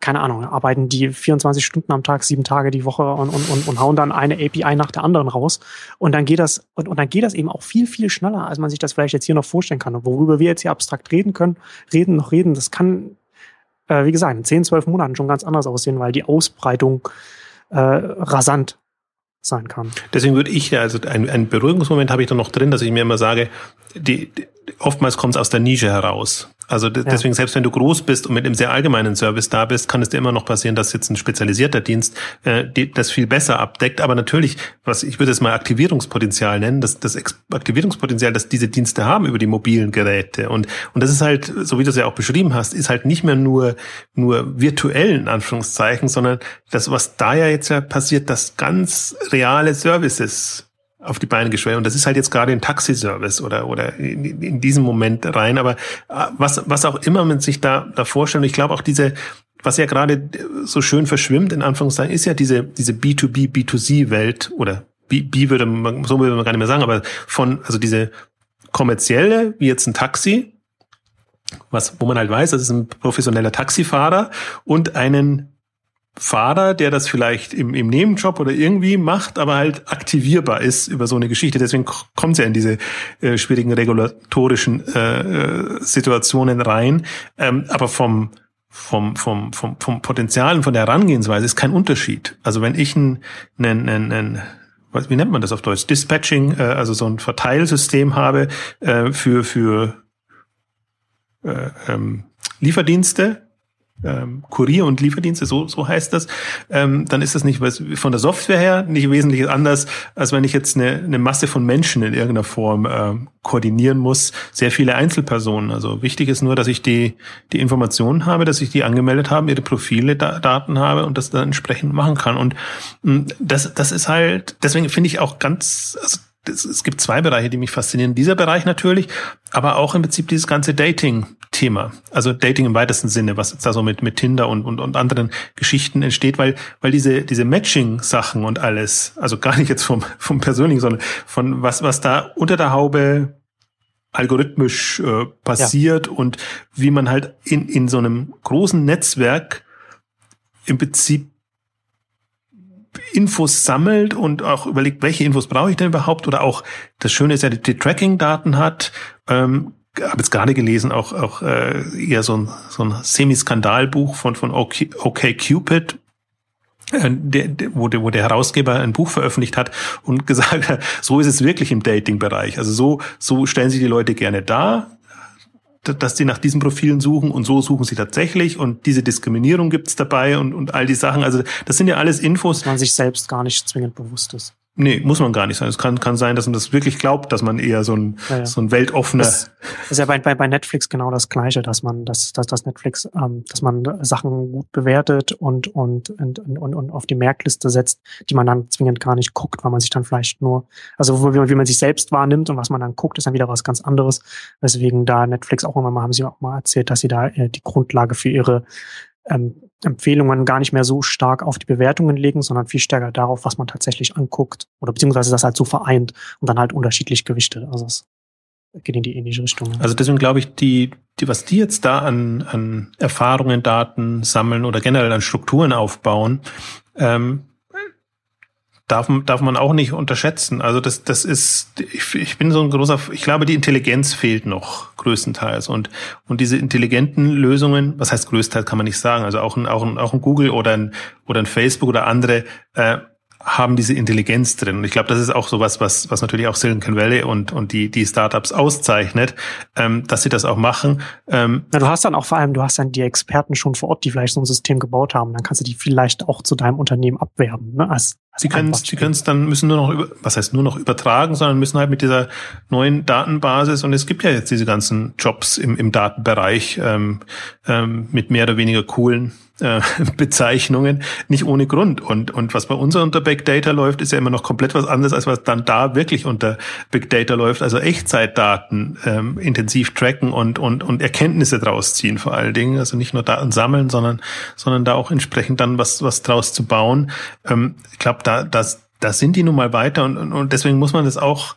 keine Ahnung, arbeiten die 24 Stunden am Tag, sieben Tage die Woche und, und, und, und hauen dann eine API nach der anderen raus. Und dann geht das, und, und dann geht das eben auch viel, viel schneller, als man sich das vielleicht jetzt hier noch vorstellen kann. Und worüber wir jetzt hier abstrakt reden können, reden noch reden, das kann, äh, wie gesagt, in 10, 12 Monaten schon ganz anders aussehen, weil die Ausbreitung äh, rasant sein kann. Deswegen würde ich, also ein, ein Beruhigungsmoment habe ich da noch drin, dass ich mir immer sage, die, die oftmals kommt es aus der Nische heraus. Also deswegen, ja. selbst wenn du groß bist und mit einem sehr allgemeinen Service da bist, kann es dir immer noch passieren, dass jetzt ein spezialisierter Dienst äh, die, das viel besser abdeckt. Aber natürlich, was ich würde es mal Aktivierungspotenzial nennen, das, das Aktivierungspotenzial, das diese Dienste haben über die mobilen Geräte. Und, und das ist halt, so wie du es ja auch beschrieben hast, ist halt nicht mehr nur, nur virtuell in Anführungszeichen, sondern das, was da ja jetzt ja passiert, dass ganz reale Services auf die Beine gestellt. Und das ist halt jetzt gerade im Taxiservice oder, oder in, in diesem Moment rein. Aber äh, was, was auch immer man sich da, da vorstellt, und ich glaube auch diese, was ja gerade so schön verschwimmt, in Anführungszeichen, ist ja diese, diese B2B, B2C-Welt oder B, B würde man, so würde man gar nicht mehr sagen, aber von, also diese kommerzielle, wie jetzt ein Taxi, was, wo man halt weiß, das ist ein professioneller Taxifahrer und einen Fahrer, der das vielleicht im, im Nebenjob oder irgendwie macht, aber halt aktivierbar ist über so eine Geschichte. Deswegen kommt es ja in diese äh, schwierigen regulatorischen äh, äh, Situationen rein. Ähm, aber vom, vom, vom, vom, vom Potenzial und von der Herangehensweise ist kein Unterschied. Also wenn ich ein, ein, ein, ein was, wie nennt man das auf Deutsch? Dispatching, äh, also so ein Verteilsystem habe äh, für, für äh, ähm, Lieferdienste, ähm, Kurier- und Lieferdienste, so, so heißt das, ähm, dann ist das nicht was von der Software her nicht wesentlich anders, als wenn ich jetzt eine, eine Masse von Menschen in irgendeiner Form äh, koordinieren muss. Sehr viele Einzelpersonen. Also wichtig ist nur, dass ich die, die Informationen habe, dass ich die angemeldet habe, ihre Profile, da, Daten habe und das dann entsprechend machen kann. Und mh, mm, das, das ist halt, deswegen finde ich auch ganz, also es gibt zwei Bereiche, die mich faszinieren. Dieser Bereich natürlich, aber auch im Prinzip dieses ganze Dating-Thema. Also Dating im weitesten Sinne, was jetzt da so mit, mit Tinder und, und, und anderen Geschichten entsteht, weil, weil diese, diese Matching-Sachen und alles, also gar nicht jetzt vom, vom Persönlichen, sondern von was, was da unter der Haube algorithmisch äh, passiert ja. und wie man halt in, in so einem großen Netzwerk im Prinzip Infos sammelt und auch überlegt, welche Infos brauche ich denn überhaupt oder auch das Schöne ist ja, die Tracking-Daten hat. Ähm, habe jetzt gerade gelesen, auch auch äh, eher so ein so ein Semi-Skandalbuch von von OK, OK Cupid, äh, der, der, wo, der, wo der Herausgeber ein Buch veröffentlicht hat und gesagt hat, so ist es wirklich im Dating-Bereich. Also so, so stellen sich die Leute gerne dar dass die nach diesen Profilen suchen und so suchen sie tatsächlich und diese Diskriminierung gibt's dabei und, und all die Sachen. Also das sind ja alles Infos. Man sich selbst gar nicht zwingend bewusst ist. Nee, muss man gar nicht sein. Es kann, kann sein, dass man das wirklich glaubt, dass man eher so ein, ja, ja. so ein weltoffener. Das ist ja bei, bei, bei Netflix genau das Gleiche, dass man, dass, dass, dass Netflix, ähm, dass man Sachen gut bewertet und, und, und, und, und auf die Merkliste setzt, die man dann zwingend gar nicht guckt, weil man sich dann vielleicht nur, also wie man, wie man sich selbst wahrnimmt und was man dann guckt, ist dann wieder was ganz anderes. Weswegen da Netflix auch immer mal, haben sie auch mal erzählt, dass sie da äh, die Grundlage für ihre ähm, Empfehlungen gar nicht mehr so stark auf die Bewertungen legen, sondern viel stärker darauf, was man tatsächlich anguckt oder beziehungsweise das halt so vereint und dann halt unterschiedlich gewichtet. Also es geht in die ähnliche Richtung. Also deswegen glaube ich, die, die, was die jetzt da an, an Erfahrungen, Daten sammeln oder generell an Strukturen aufbauen, ähm, darf, darf man auch nicht unterschätzen. Also das, das ist, ich, ich bin so ein großer, ich glaube, die Intelligenz fehlt noch größtenteils und und diese intelligenten Lösungen, was heißt größtenteils, kann man nicht sagen. Also auch ein auch ein, auch ein Google oder ein oder ein Facebook oder andere äh, haben diese Intelligenz drin. Und ich glaube, das ist auch sowas, was, was natürlich auch Silicon Valley und, und die, die Startups auszeichnet, ähm, dass sie das auch machen. Ähm, Na, du hast dann auch vor allem, du hast dann die Experten schon vor Ort, die vielleicht so ein System gebaut haben. Dann kannst du die vielleicht auch zu deinem Unternehmen abwerben. Ne? Als, sie können es sie können es dann, müssen nur noch, über, was heißt nur noch übertragen, sondern müssen halt mit dieser neuen Datenbasis, und es gibt ja jetzt diese ganzen Jobs im, im Datenbereich ähm, ähm, mit mehr oder weniger coolen äh, Bezeichnungen nicht ohne Grund. Und, und was bei uns unter Big Data läuft, ist ja immer noch komplett was anderes, als was dann da wirklich unter Big Data läuft. Also Echtzeitdaten ähm, intensiv tracken und, und, und Erkenntnisse draus ziehen vor allen Dingen. Also nicht nur Daten sammeln, sondern, sondern da auch entsprechend dann was, was draus zu bauen. Ähm, ich glaube, da, das, da sind die nun mal weiter und, und, und deswegen muss man das auch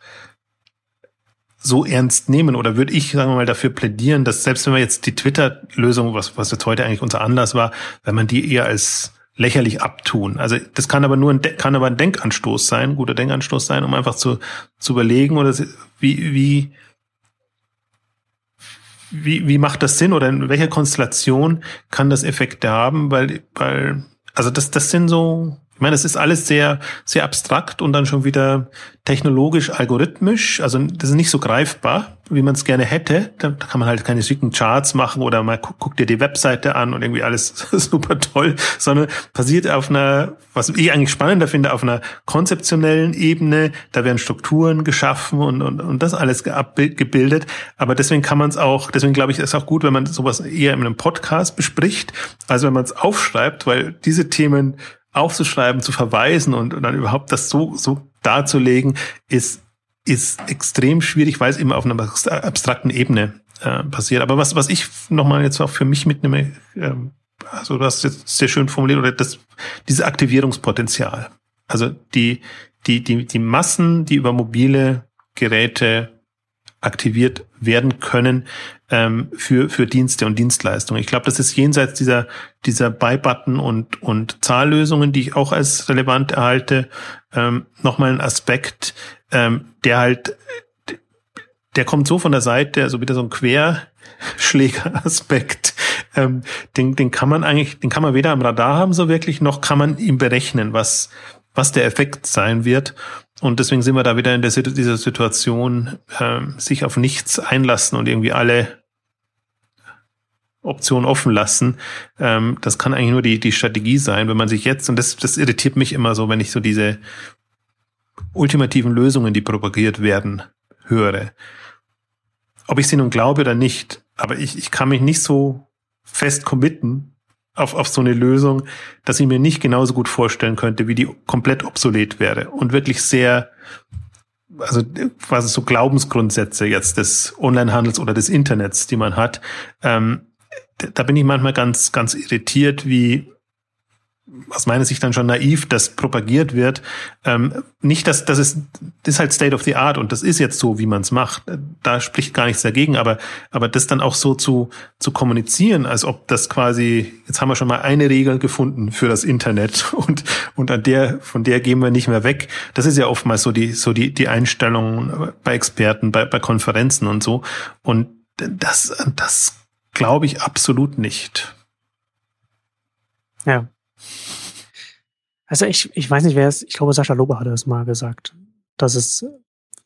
so ernst nehmen oder würde ich, sagen wir mal, dafür plädieren, dass selbst wenn wir jetzt die Twitter-Lösung, was, was jetzt heute eigentlich unser Anlass war, wenn man die eher als lächerlich abtun. Also das kann aber nur ein, kann aber ein Denkanstoß sein, ein guter Denkanstoß sein, um einfach zu, zu überlegen oder wie, wie, wie, wie macht das Sinn oder in welcher Konstellation kann das Effekte haben, weil, weil, also das, das sind so, ich meine, es ist alles sehr, sehr abstrakt und dann schon wieder technologisch algorithmisch. Also das ist nicht so greifbar, wie man es gerne hätte. Da kann man halt keine schicken Charts machen oder mal guck, guck dir die Webseite an und irgendwie alles super toll, sondern passiert auf einer, was ich eigentlich spannender finde, auf einer konzeptionellen Ebene. Da werden Strukturen geschaffen und, und, und das alles gebildet. Aber deswegen kann man es auch, deswegen glaube ich, ist auch gut, wenn man sowas eher in einem Podcast bespricht, also wenn man es aufschreibt, weil diese Themen aufzuschreiben, zu verweisen und, und dann überhaupt das so, so darzulegen, ist, ist extrem schwierig, weil es immer auf einer abstrakten Ebene äh, passiert. Aber was, was ich nochmal jetzt auch für mich mitnehme, ähm, also du hast jetzt sehr schön formuliert, oder das, dieses Aktivierungspotenzial. Also die, die, die, die Massen, die über mobile Geräte aktiviert werden können ähm, für, für Dienste und Dienstleistungen. Ich glaube, das ist jenseits dieser, dieser Buy-Button und, und Zahllösungen, die ich auch als relevant erhalte, ähm, nochmal ein Aspekt, ähm, der halt, der kommt so von der Seite, also wieder so ein Querschläger-Aspekt. Ähm, den, den kann man eigentlich, den kann man weder am Radar haben so wirklich, noch kann man ihm berechnen, was, was der Effekt sein wird. Und deswegen sind wir da wieder in dieser Situation, äh, sich auf nichts einlassen und irgendwie alle Optionen offen lassen. Ähm, das kann eigentlich nur die, die Strategie sein, wenn man sich jetzt, und das, das irritiert mich immer so, wenn ich so diese ultimativen Lösungen, die propagiert werden, höre. Ob ich sie nun glaube oder nicht, aber ich, ich kann mich nicht so fest committen, auf, auf so eine Lösung, dass ich mir nicht genauso gut vorstellen könnte, wie die komplett obsolet wäre und wirklich sehr, also quasi so Glaubensgrundsätze jetzt des Onlinehandels oder des Internets, die man hat, ähm, da bin ich manchmal ganz, ganz irritiert, wie, aus meiner Sicht dann schon naiv, dass propagiert wird. Ähm, nicht, dass das ist, das ist halt State of the Art und das ist jetzt so, wie man es macht. Da spricht gar nichts dagegen, aber aber das dann auch so zu zu kommunizieren, als ob das quasi jetzt haben wir schon mal eine Regel gefunden für das Internet und und an der von der gehen wir nicht mehr weg. Das ist ja oftmals so die so die die Einstellung bei Experten, bei bei Konferenzen und so und das das glaube ich absolut nicht. Ja. Also ich, ich weiß nicht, wer es, ich glaube, Sascha Lobe hatte es mal gesagt, dass es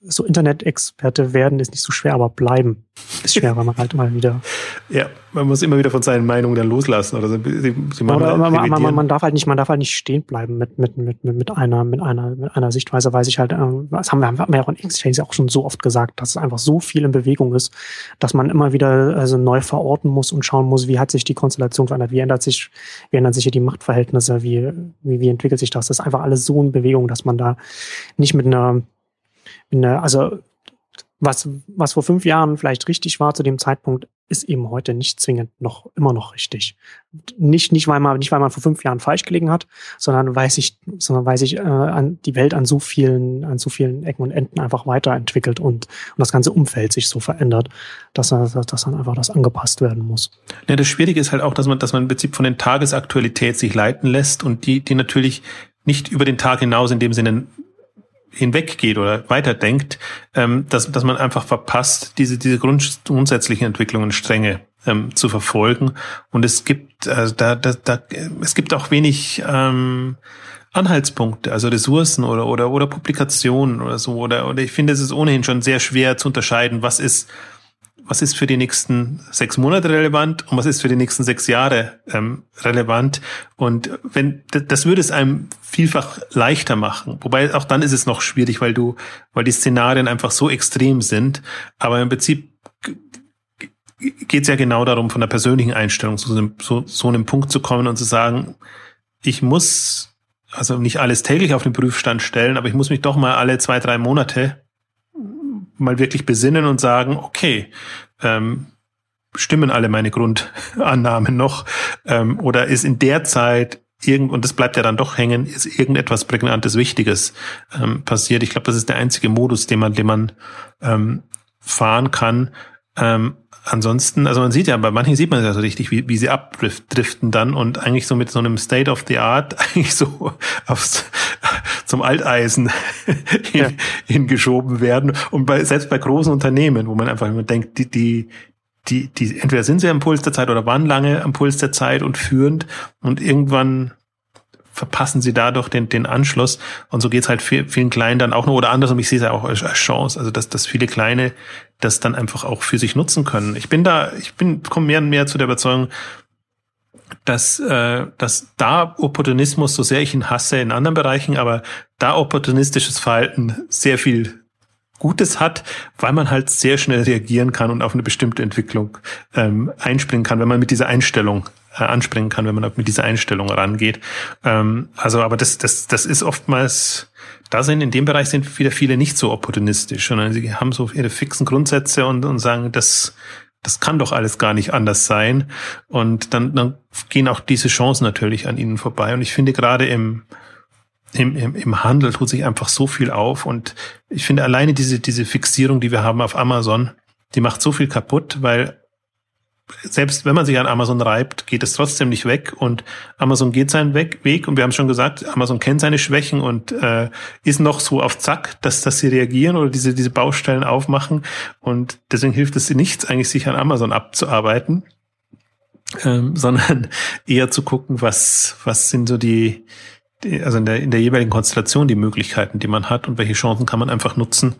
so Internet-Experte werden ist nicht so schwer, aber bleiben ist schwer, weil man halt mal wieder. Ja, man muss immer wieder von seinen Meinungen dann loslassen oder sie, sie oder man, man, man, man, darf halt nicht, man darf halt nicht stehen bleiben mit mit mit mit einer mit einer mit einer Sichtweise, weiß ich halt, ähm, das haben wir, haben wir ja auch in Exchange auch schon so oft gesagt, dass es einfach so viel in Bewegung ist, dass man immer wieder also neu verorten muss und schauen muss, wie hat sich die Konstellation verändert, wie ändert sich wie ändern sich hier die Machtverhältnisse, wie wie, wie entwickelt sich das? Das ist einfach alles so in Bewegung, dass man da nicht mit einer der, also was, was vor fünf Jahren vielleicht richtig war zu dem Zeitpunkt, ist eben heute nicht zwingend noch immer noch richtig. Nicht, nicht, weil man, nicht weil man vor fünf Jahren falsch gelegen hat, sondern weil sich, sondern weil sich äh, an die Welt an so vielen, an so vielen Ecken und Enden einfach weiterentwickelt und, und das ganze Umfeld sich so verändert, dass, dass, dass dann einfach das angepasst werden muss. Ja, das Schwierige ist halt auch, dass man, dass man im Prinzip von den Tagesaktualität sich leiten lässt und die, die natürlich nicht über den Tag hinaus in dem Sinne hinweggeht oder weiterdenkt, ähm, dass, dass man einfach verpasst, diese, diese grund, grundsätzlichen Entwicklungen strenge ähm, zu verfolgen. Und es gibt, also da, da, da, es gibt auch wenig ähm, Anhaltspunkte, also Ressourcen oder, oder, oder Publikationen oder so. Oder, oder ich finde, es ist ohnehin schon sehr schwer zu unterscheiden, was ist was ist für die nächsten sechs Monate relevant und was ist für die nächsten sechs Jahre ähm, relevant. Und wenn das würde es einem vielfach leichter machen. Wobei auch dann ist es noch schwierig, weil du, weil die Szenarien einfach so extrem sind. Aber im Prinzip geht es ja genau darum, von der persönlichen Einstellung zu so, so, so einem Punkt zu kommen und zu sagen, ich muss also nicht alles täglich auf den Prüfstand stellen, aber ich muss mich doch mal alle zwei, drei Monate mal wirklich besinnen und sagen, okay, ähm, stimmen alle meine Grundannahmen noch? Ähm, oder ist in der Zeit irgend, und das bleibt ja dann doch hängen, ist irgendetwas Prägnantes, Wichtiges ähm, passiert? Ich glaube, das ist der einzige Modus, den man, den man ähm, fahren kann. Ähm, ansonsten, also man sieht ja, bei manchen sieht man ja so richtig, wie, wie sie abdriften dann und eigentlich so mit so einem State of the Art eigentlich so aufs, zum Alteisen hin, hingeschoben werden. Und bei, selbst bei großen Unternehmen, wo man einfach immer denkt, die, die, die, die, entweder sind sie am Puls der Zeit oder waren lange am Puls der Zeit und führend und irgendwann verpassen sie dadurch den, den Anschluss. Und so geht's halt vielen Kleinen dann auch noch oder andersrum. Ich sehe es ja auch als, als Chance, also dass, dass viele Kleine das dann einfach auch für sich nutzen können. Ich bin da, ich bin, komme mehr und mehr zu der Überzeugung, dass, äh, dass da Opportunismus, so sehr ich ihn hasse in anderen Bereichen, aber da opportunistisches Verhalten sehr viel Gutes hat, weil man halt sehr schnell reagieren kann und auf eine bestimmte Entwicklung ähm, einspringen kann, wenn man mit dieser Einstellung äh, anspringen kann, wenn man mit dieser Einstellung rangeht. Ähm, also, aber das, das, das ist oftmals, da sind in dem Bereich sind wieder viele nicht so opportunistisch, sondern sie haben so ihre fixen Grundsätze und, und sagen, das, das kann doch alles gar nicht anders sein. Und dann, dann gehen auch diese Chancen natürlich an ihnen vorbei. Und ich finde gerade im, im, im, Handel tut sich einfach so viel auf. Und ich finde alleine diese, diese Fixierung, die wir haben auf Amazon, die macht so viel kaputt, weil selbst wenn man sich an Amazon reibt, geht es trotzdem nicht weg. Und Amazon geht seinen Weg und wir haben schon gesagt, Amazon kennt seine Schwächen und äh, ist noch so auf Zack, dass, dass sie reagieren oder diese, diese Baustellen aufmachen. Und deswegen hilft es nichts eigentlich, sich an Amazon abzuarbeiten, ähm, sondern eher zu gucken, was, was sind so die, also in der, in der jeweiligen Konstellation die Möglichkeiten, die man hat und welche Chancen kann man einfach nutzen,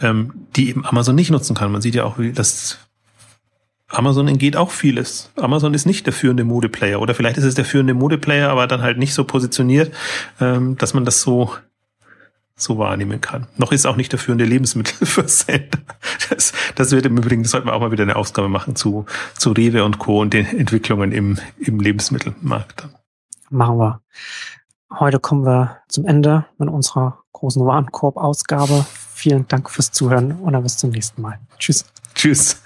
ähm, die eben Amazon nicht nutzen kann. Man sieht ja auch, wie das Amazon entgeht auch vieles. Amazon ist nicht der führende Modeplayer oder vielleicht ist es der führende Modeplayer, aber dann halt nicht so positioniert, ähm, dass man das so so wahrnehmen kann. Noch ist auch nicht der führende Lebensmittelversender. Das, das wird im Übrigen, das sollten wir auch mal wieder eine Ausgabe machen zu, zu Rewe und Co. und den Entwicklungen im, im Lebensmittelmarkt. Machen wir. Heute kommen wir zum Ende mit unserer großen Warenkorb-Ausgabe. Vielen Dank fürs Zuhören und dann bis zum nächsten Mal. Tschüss. Tschüss.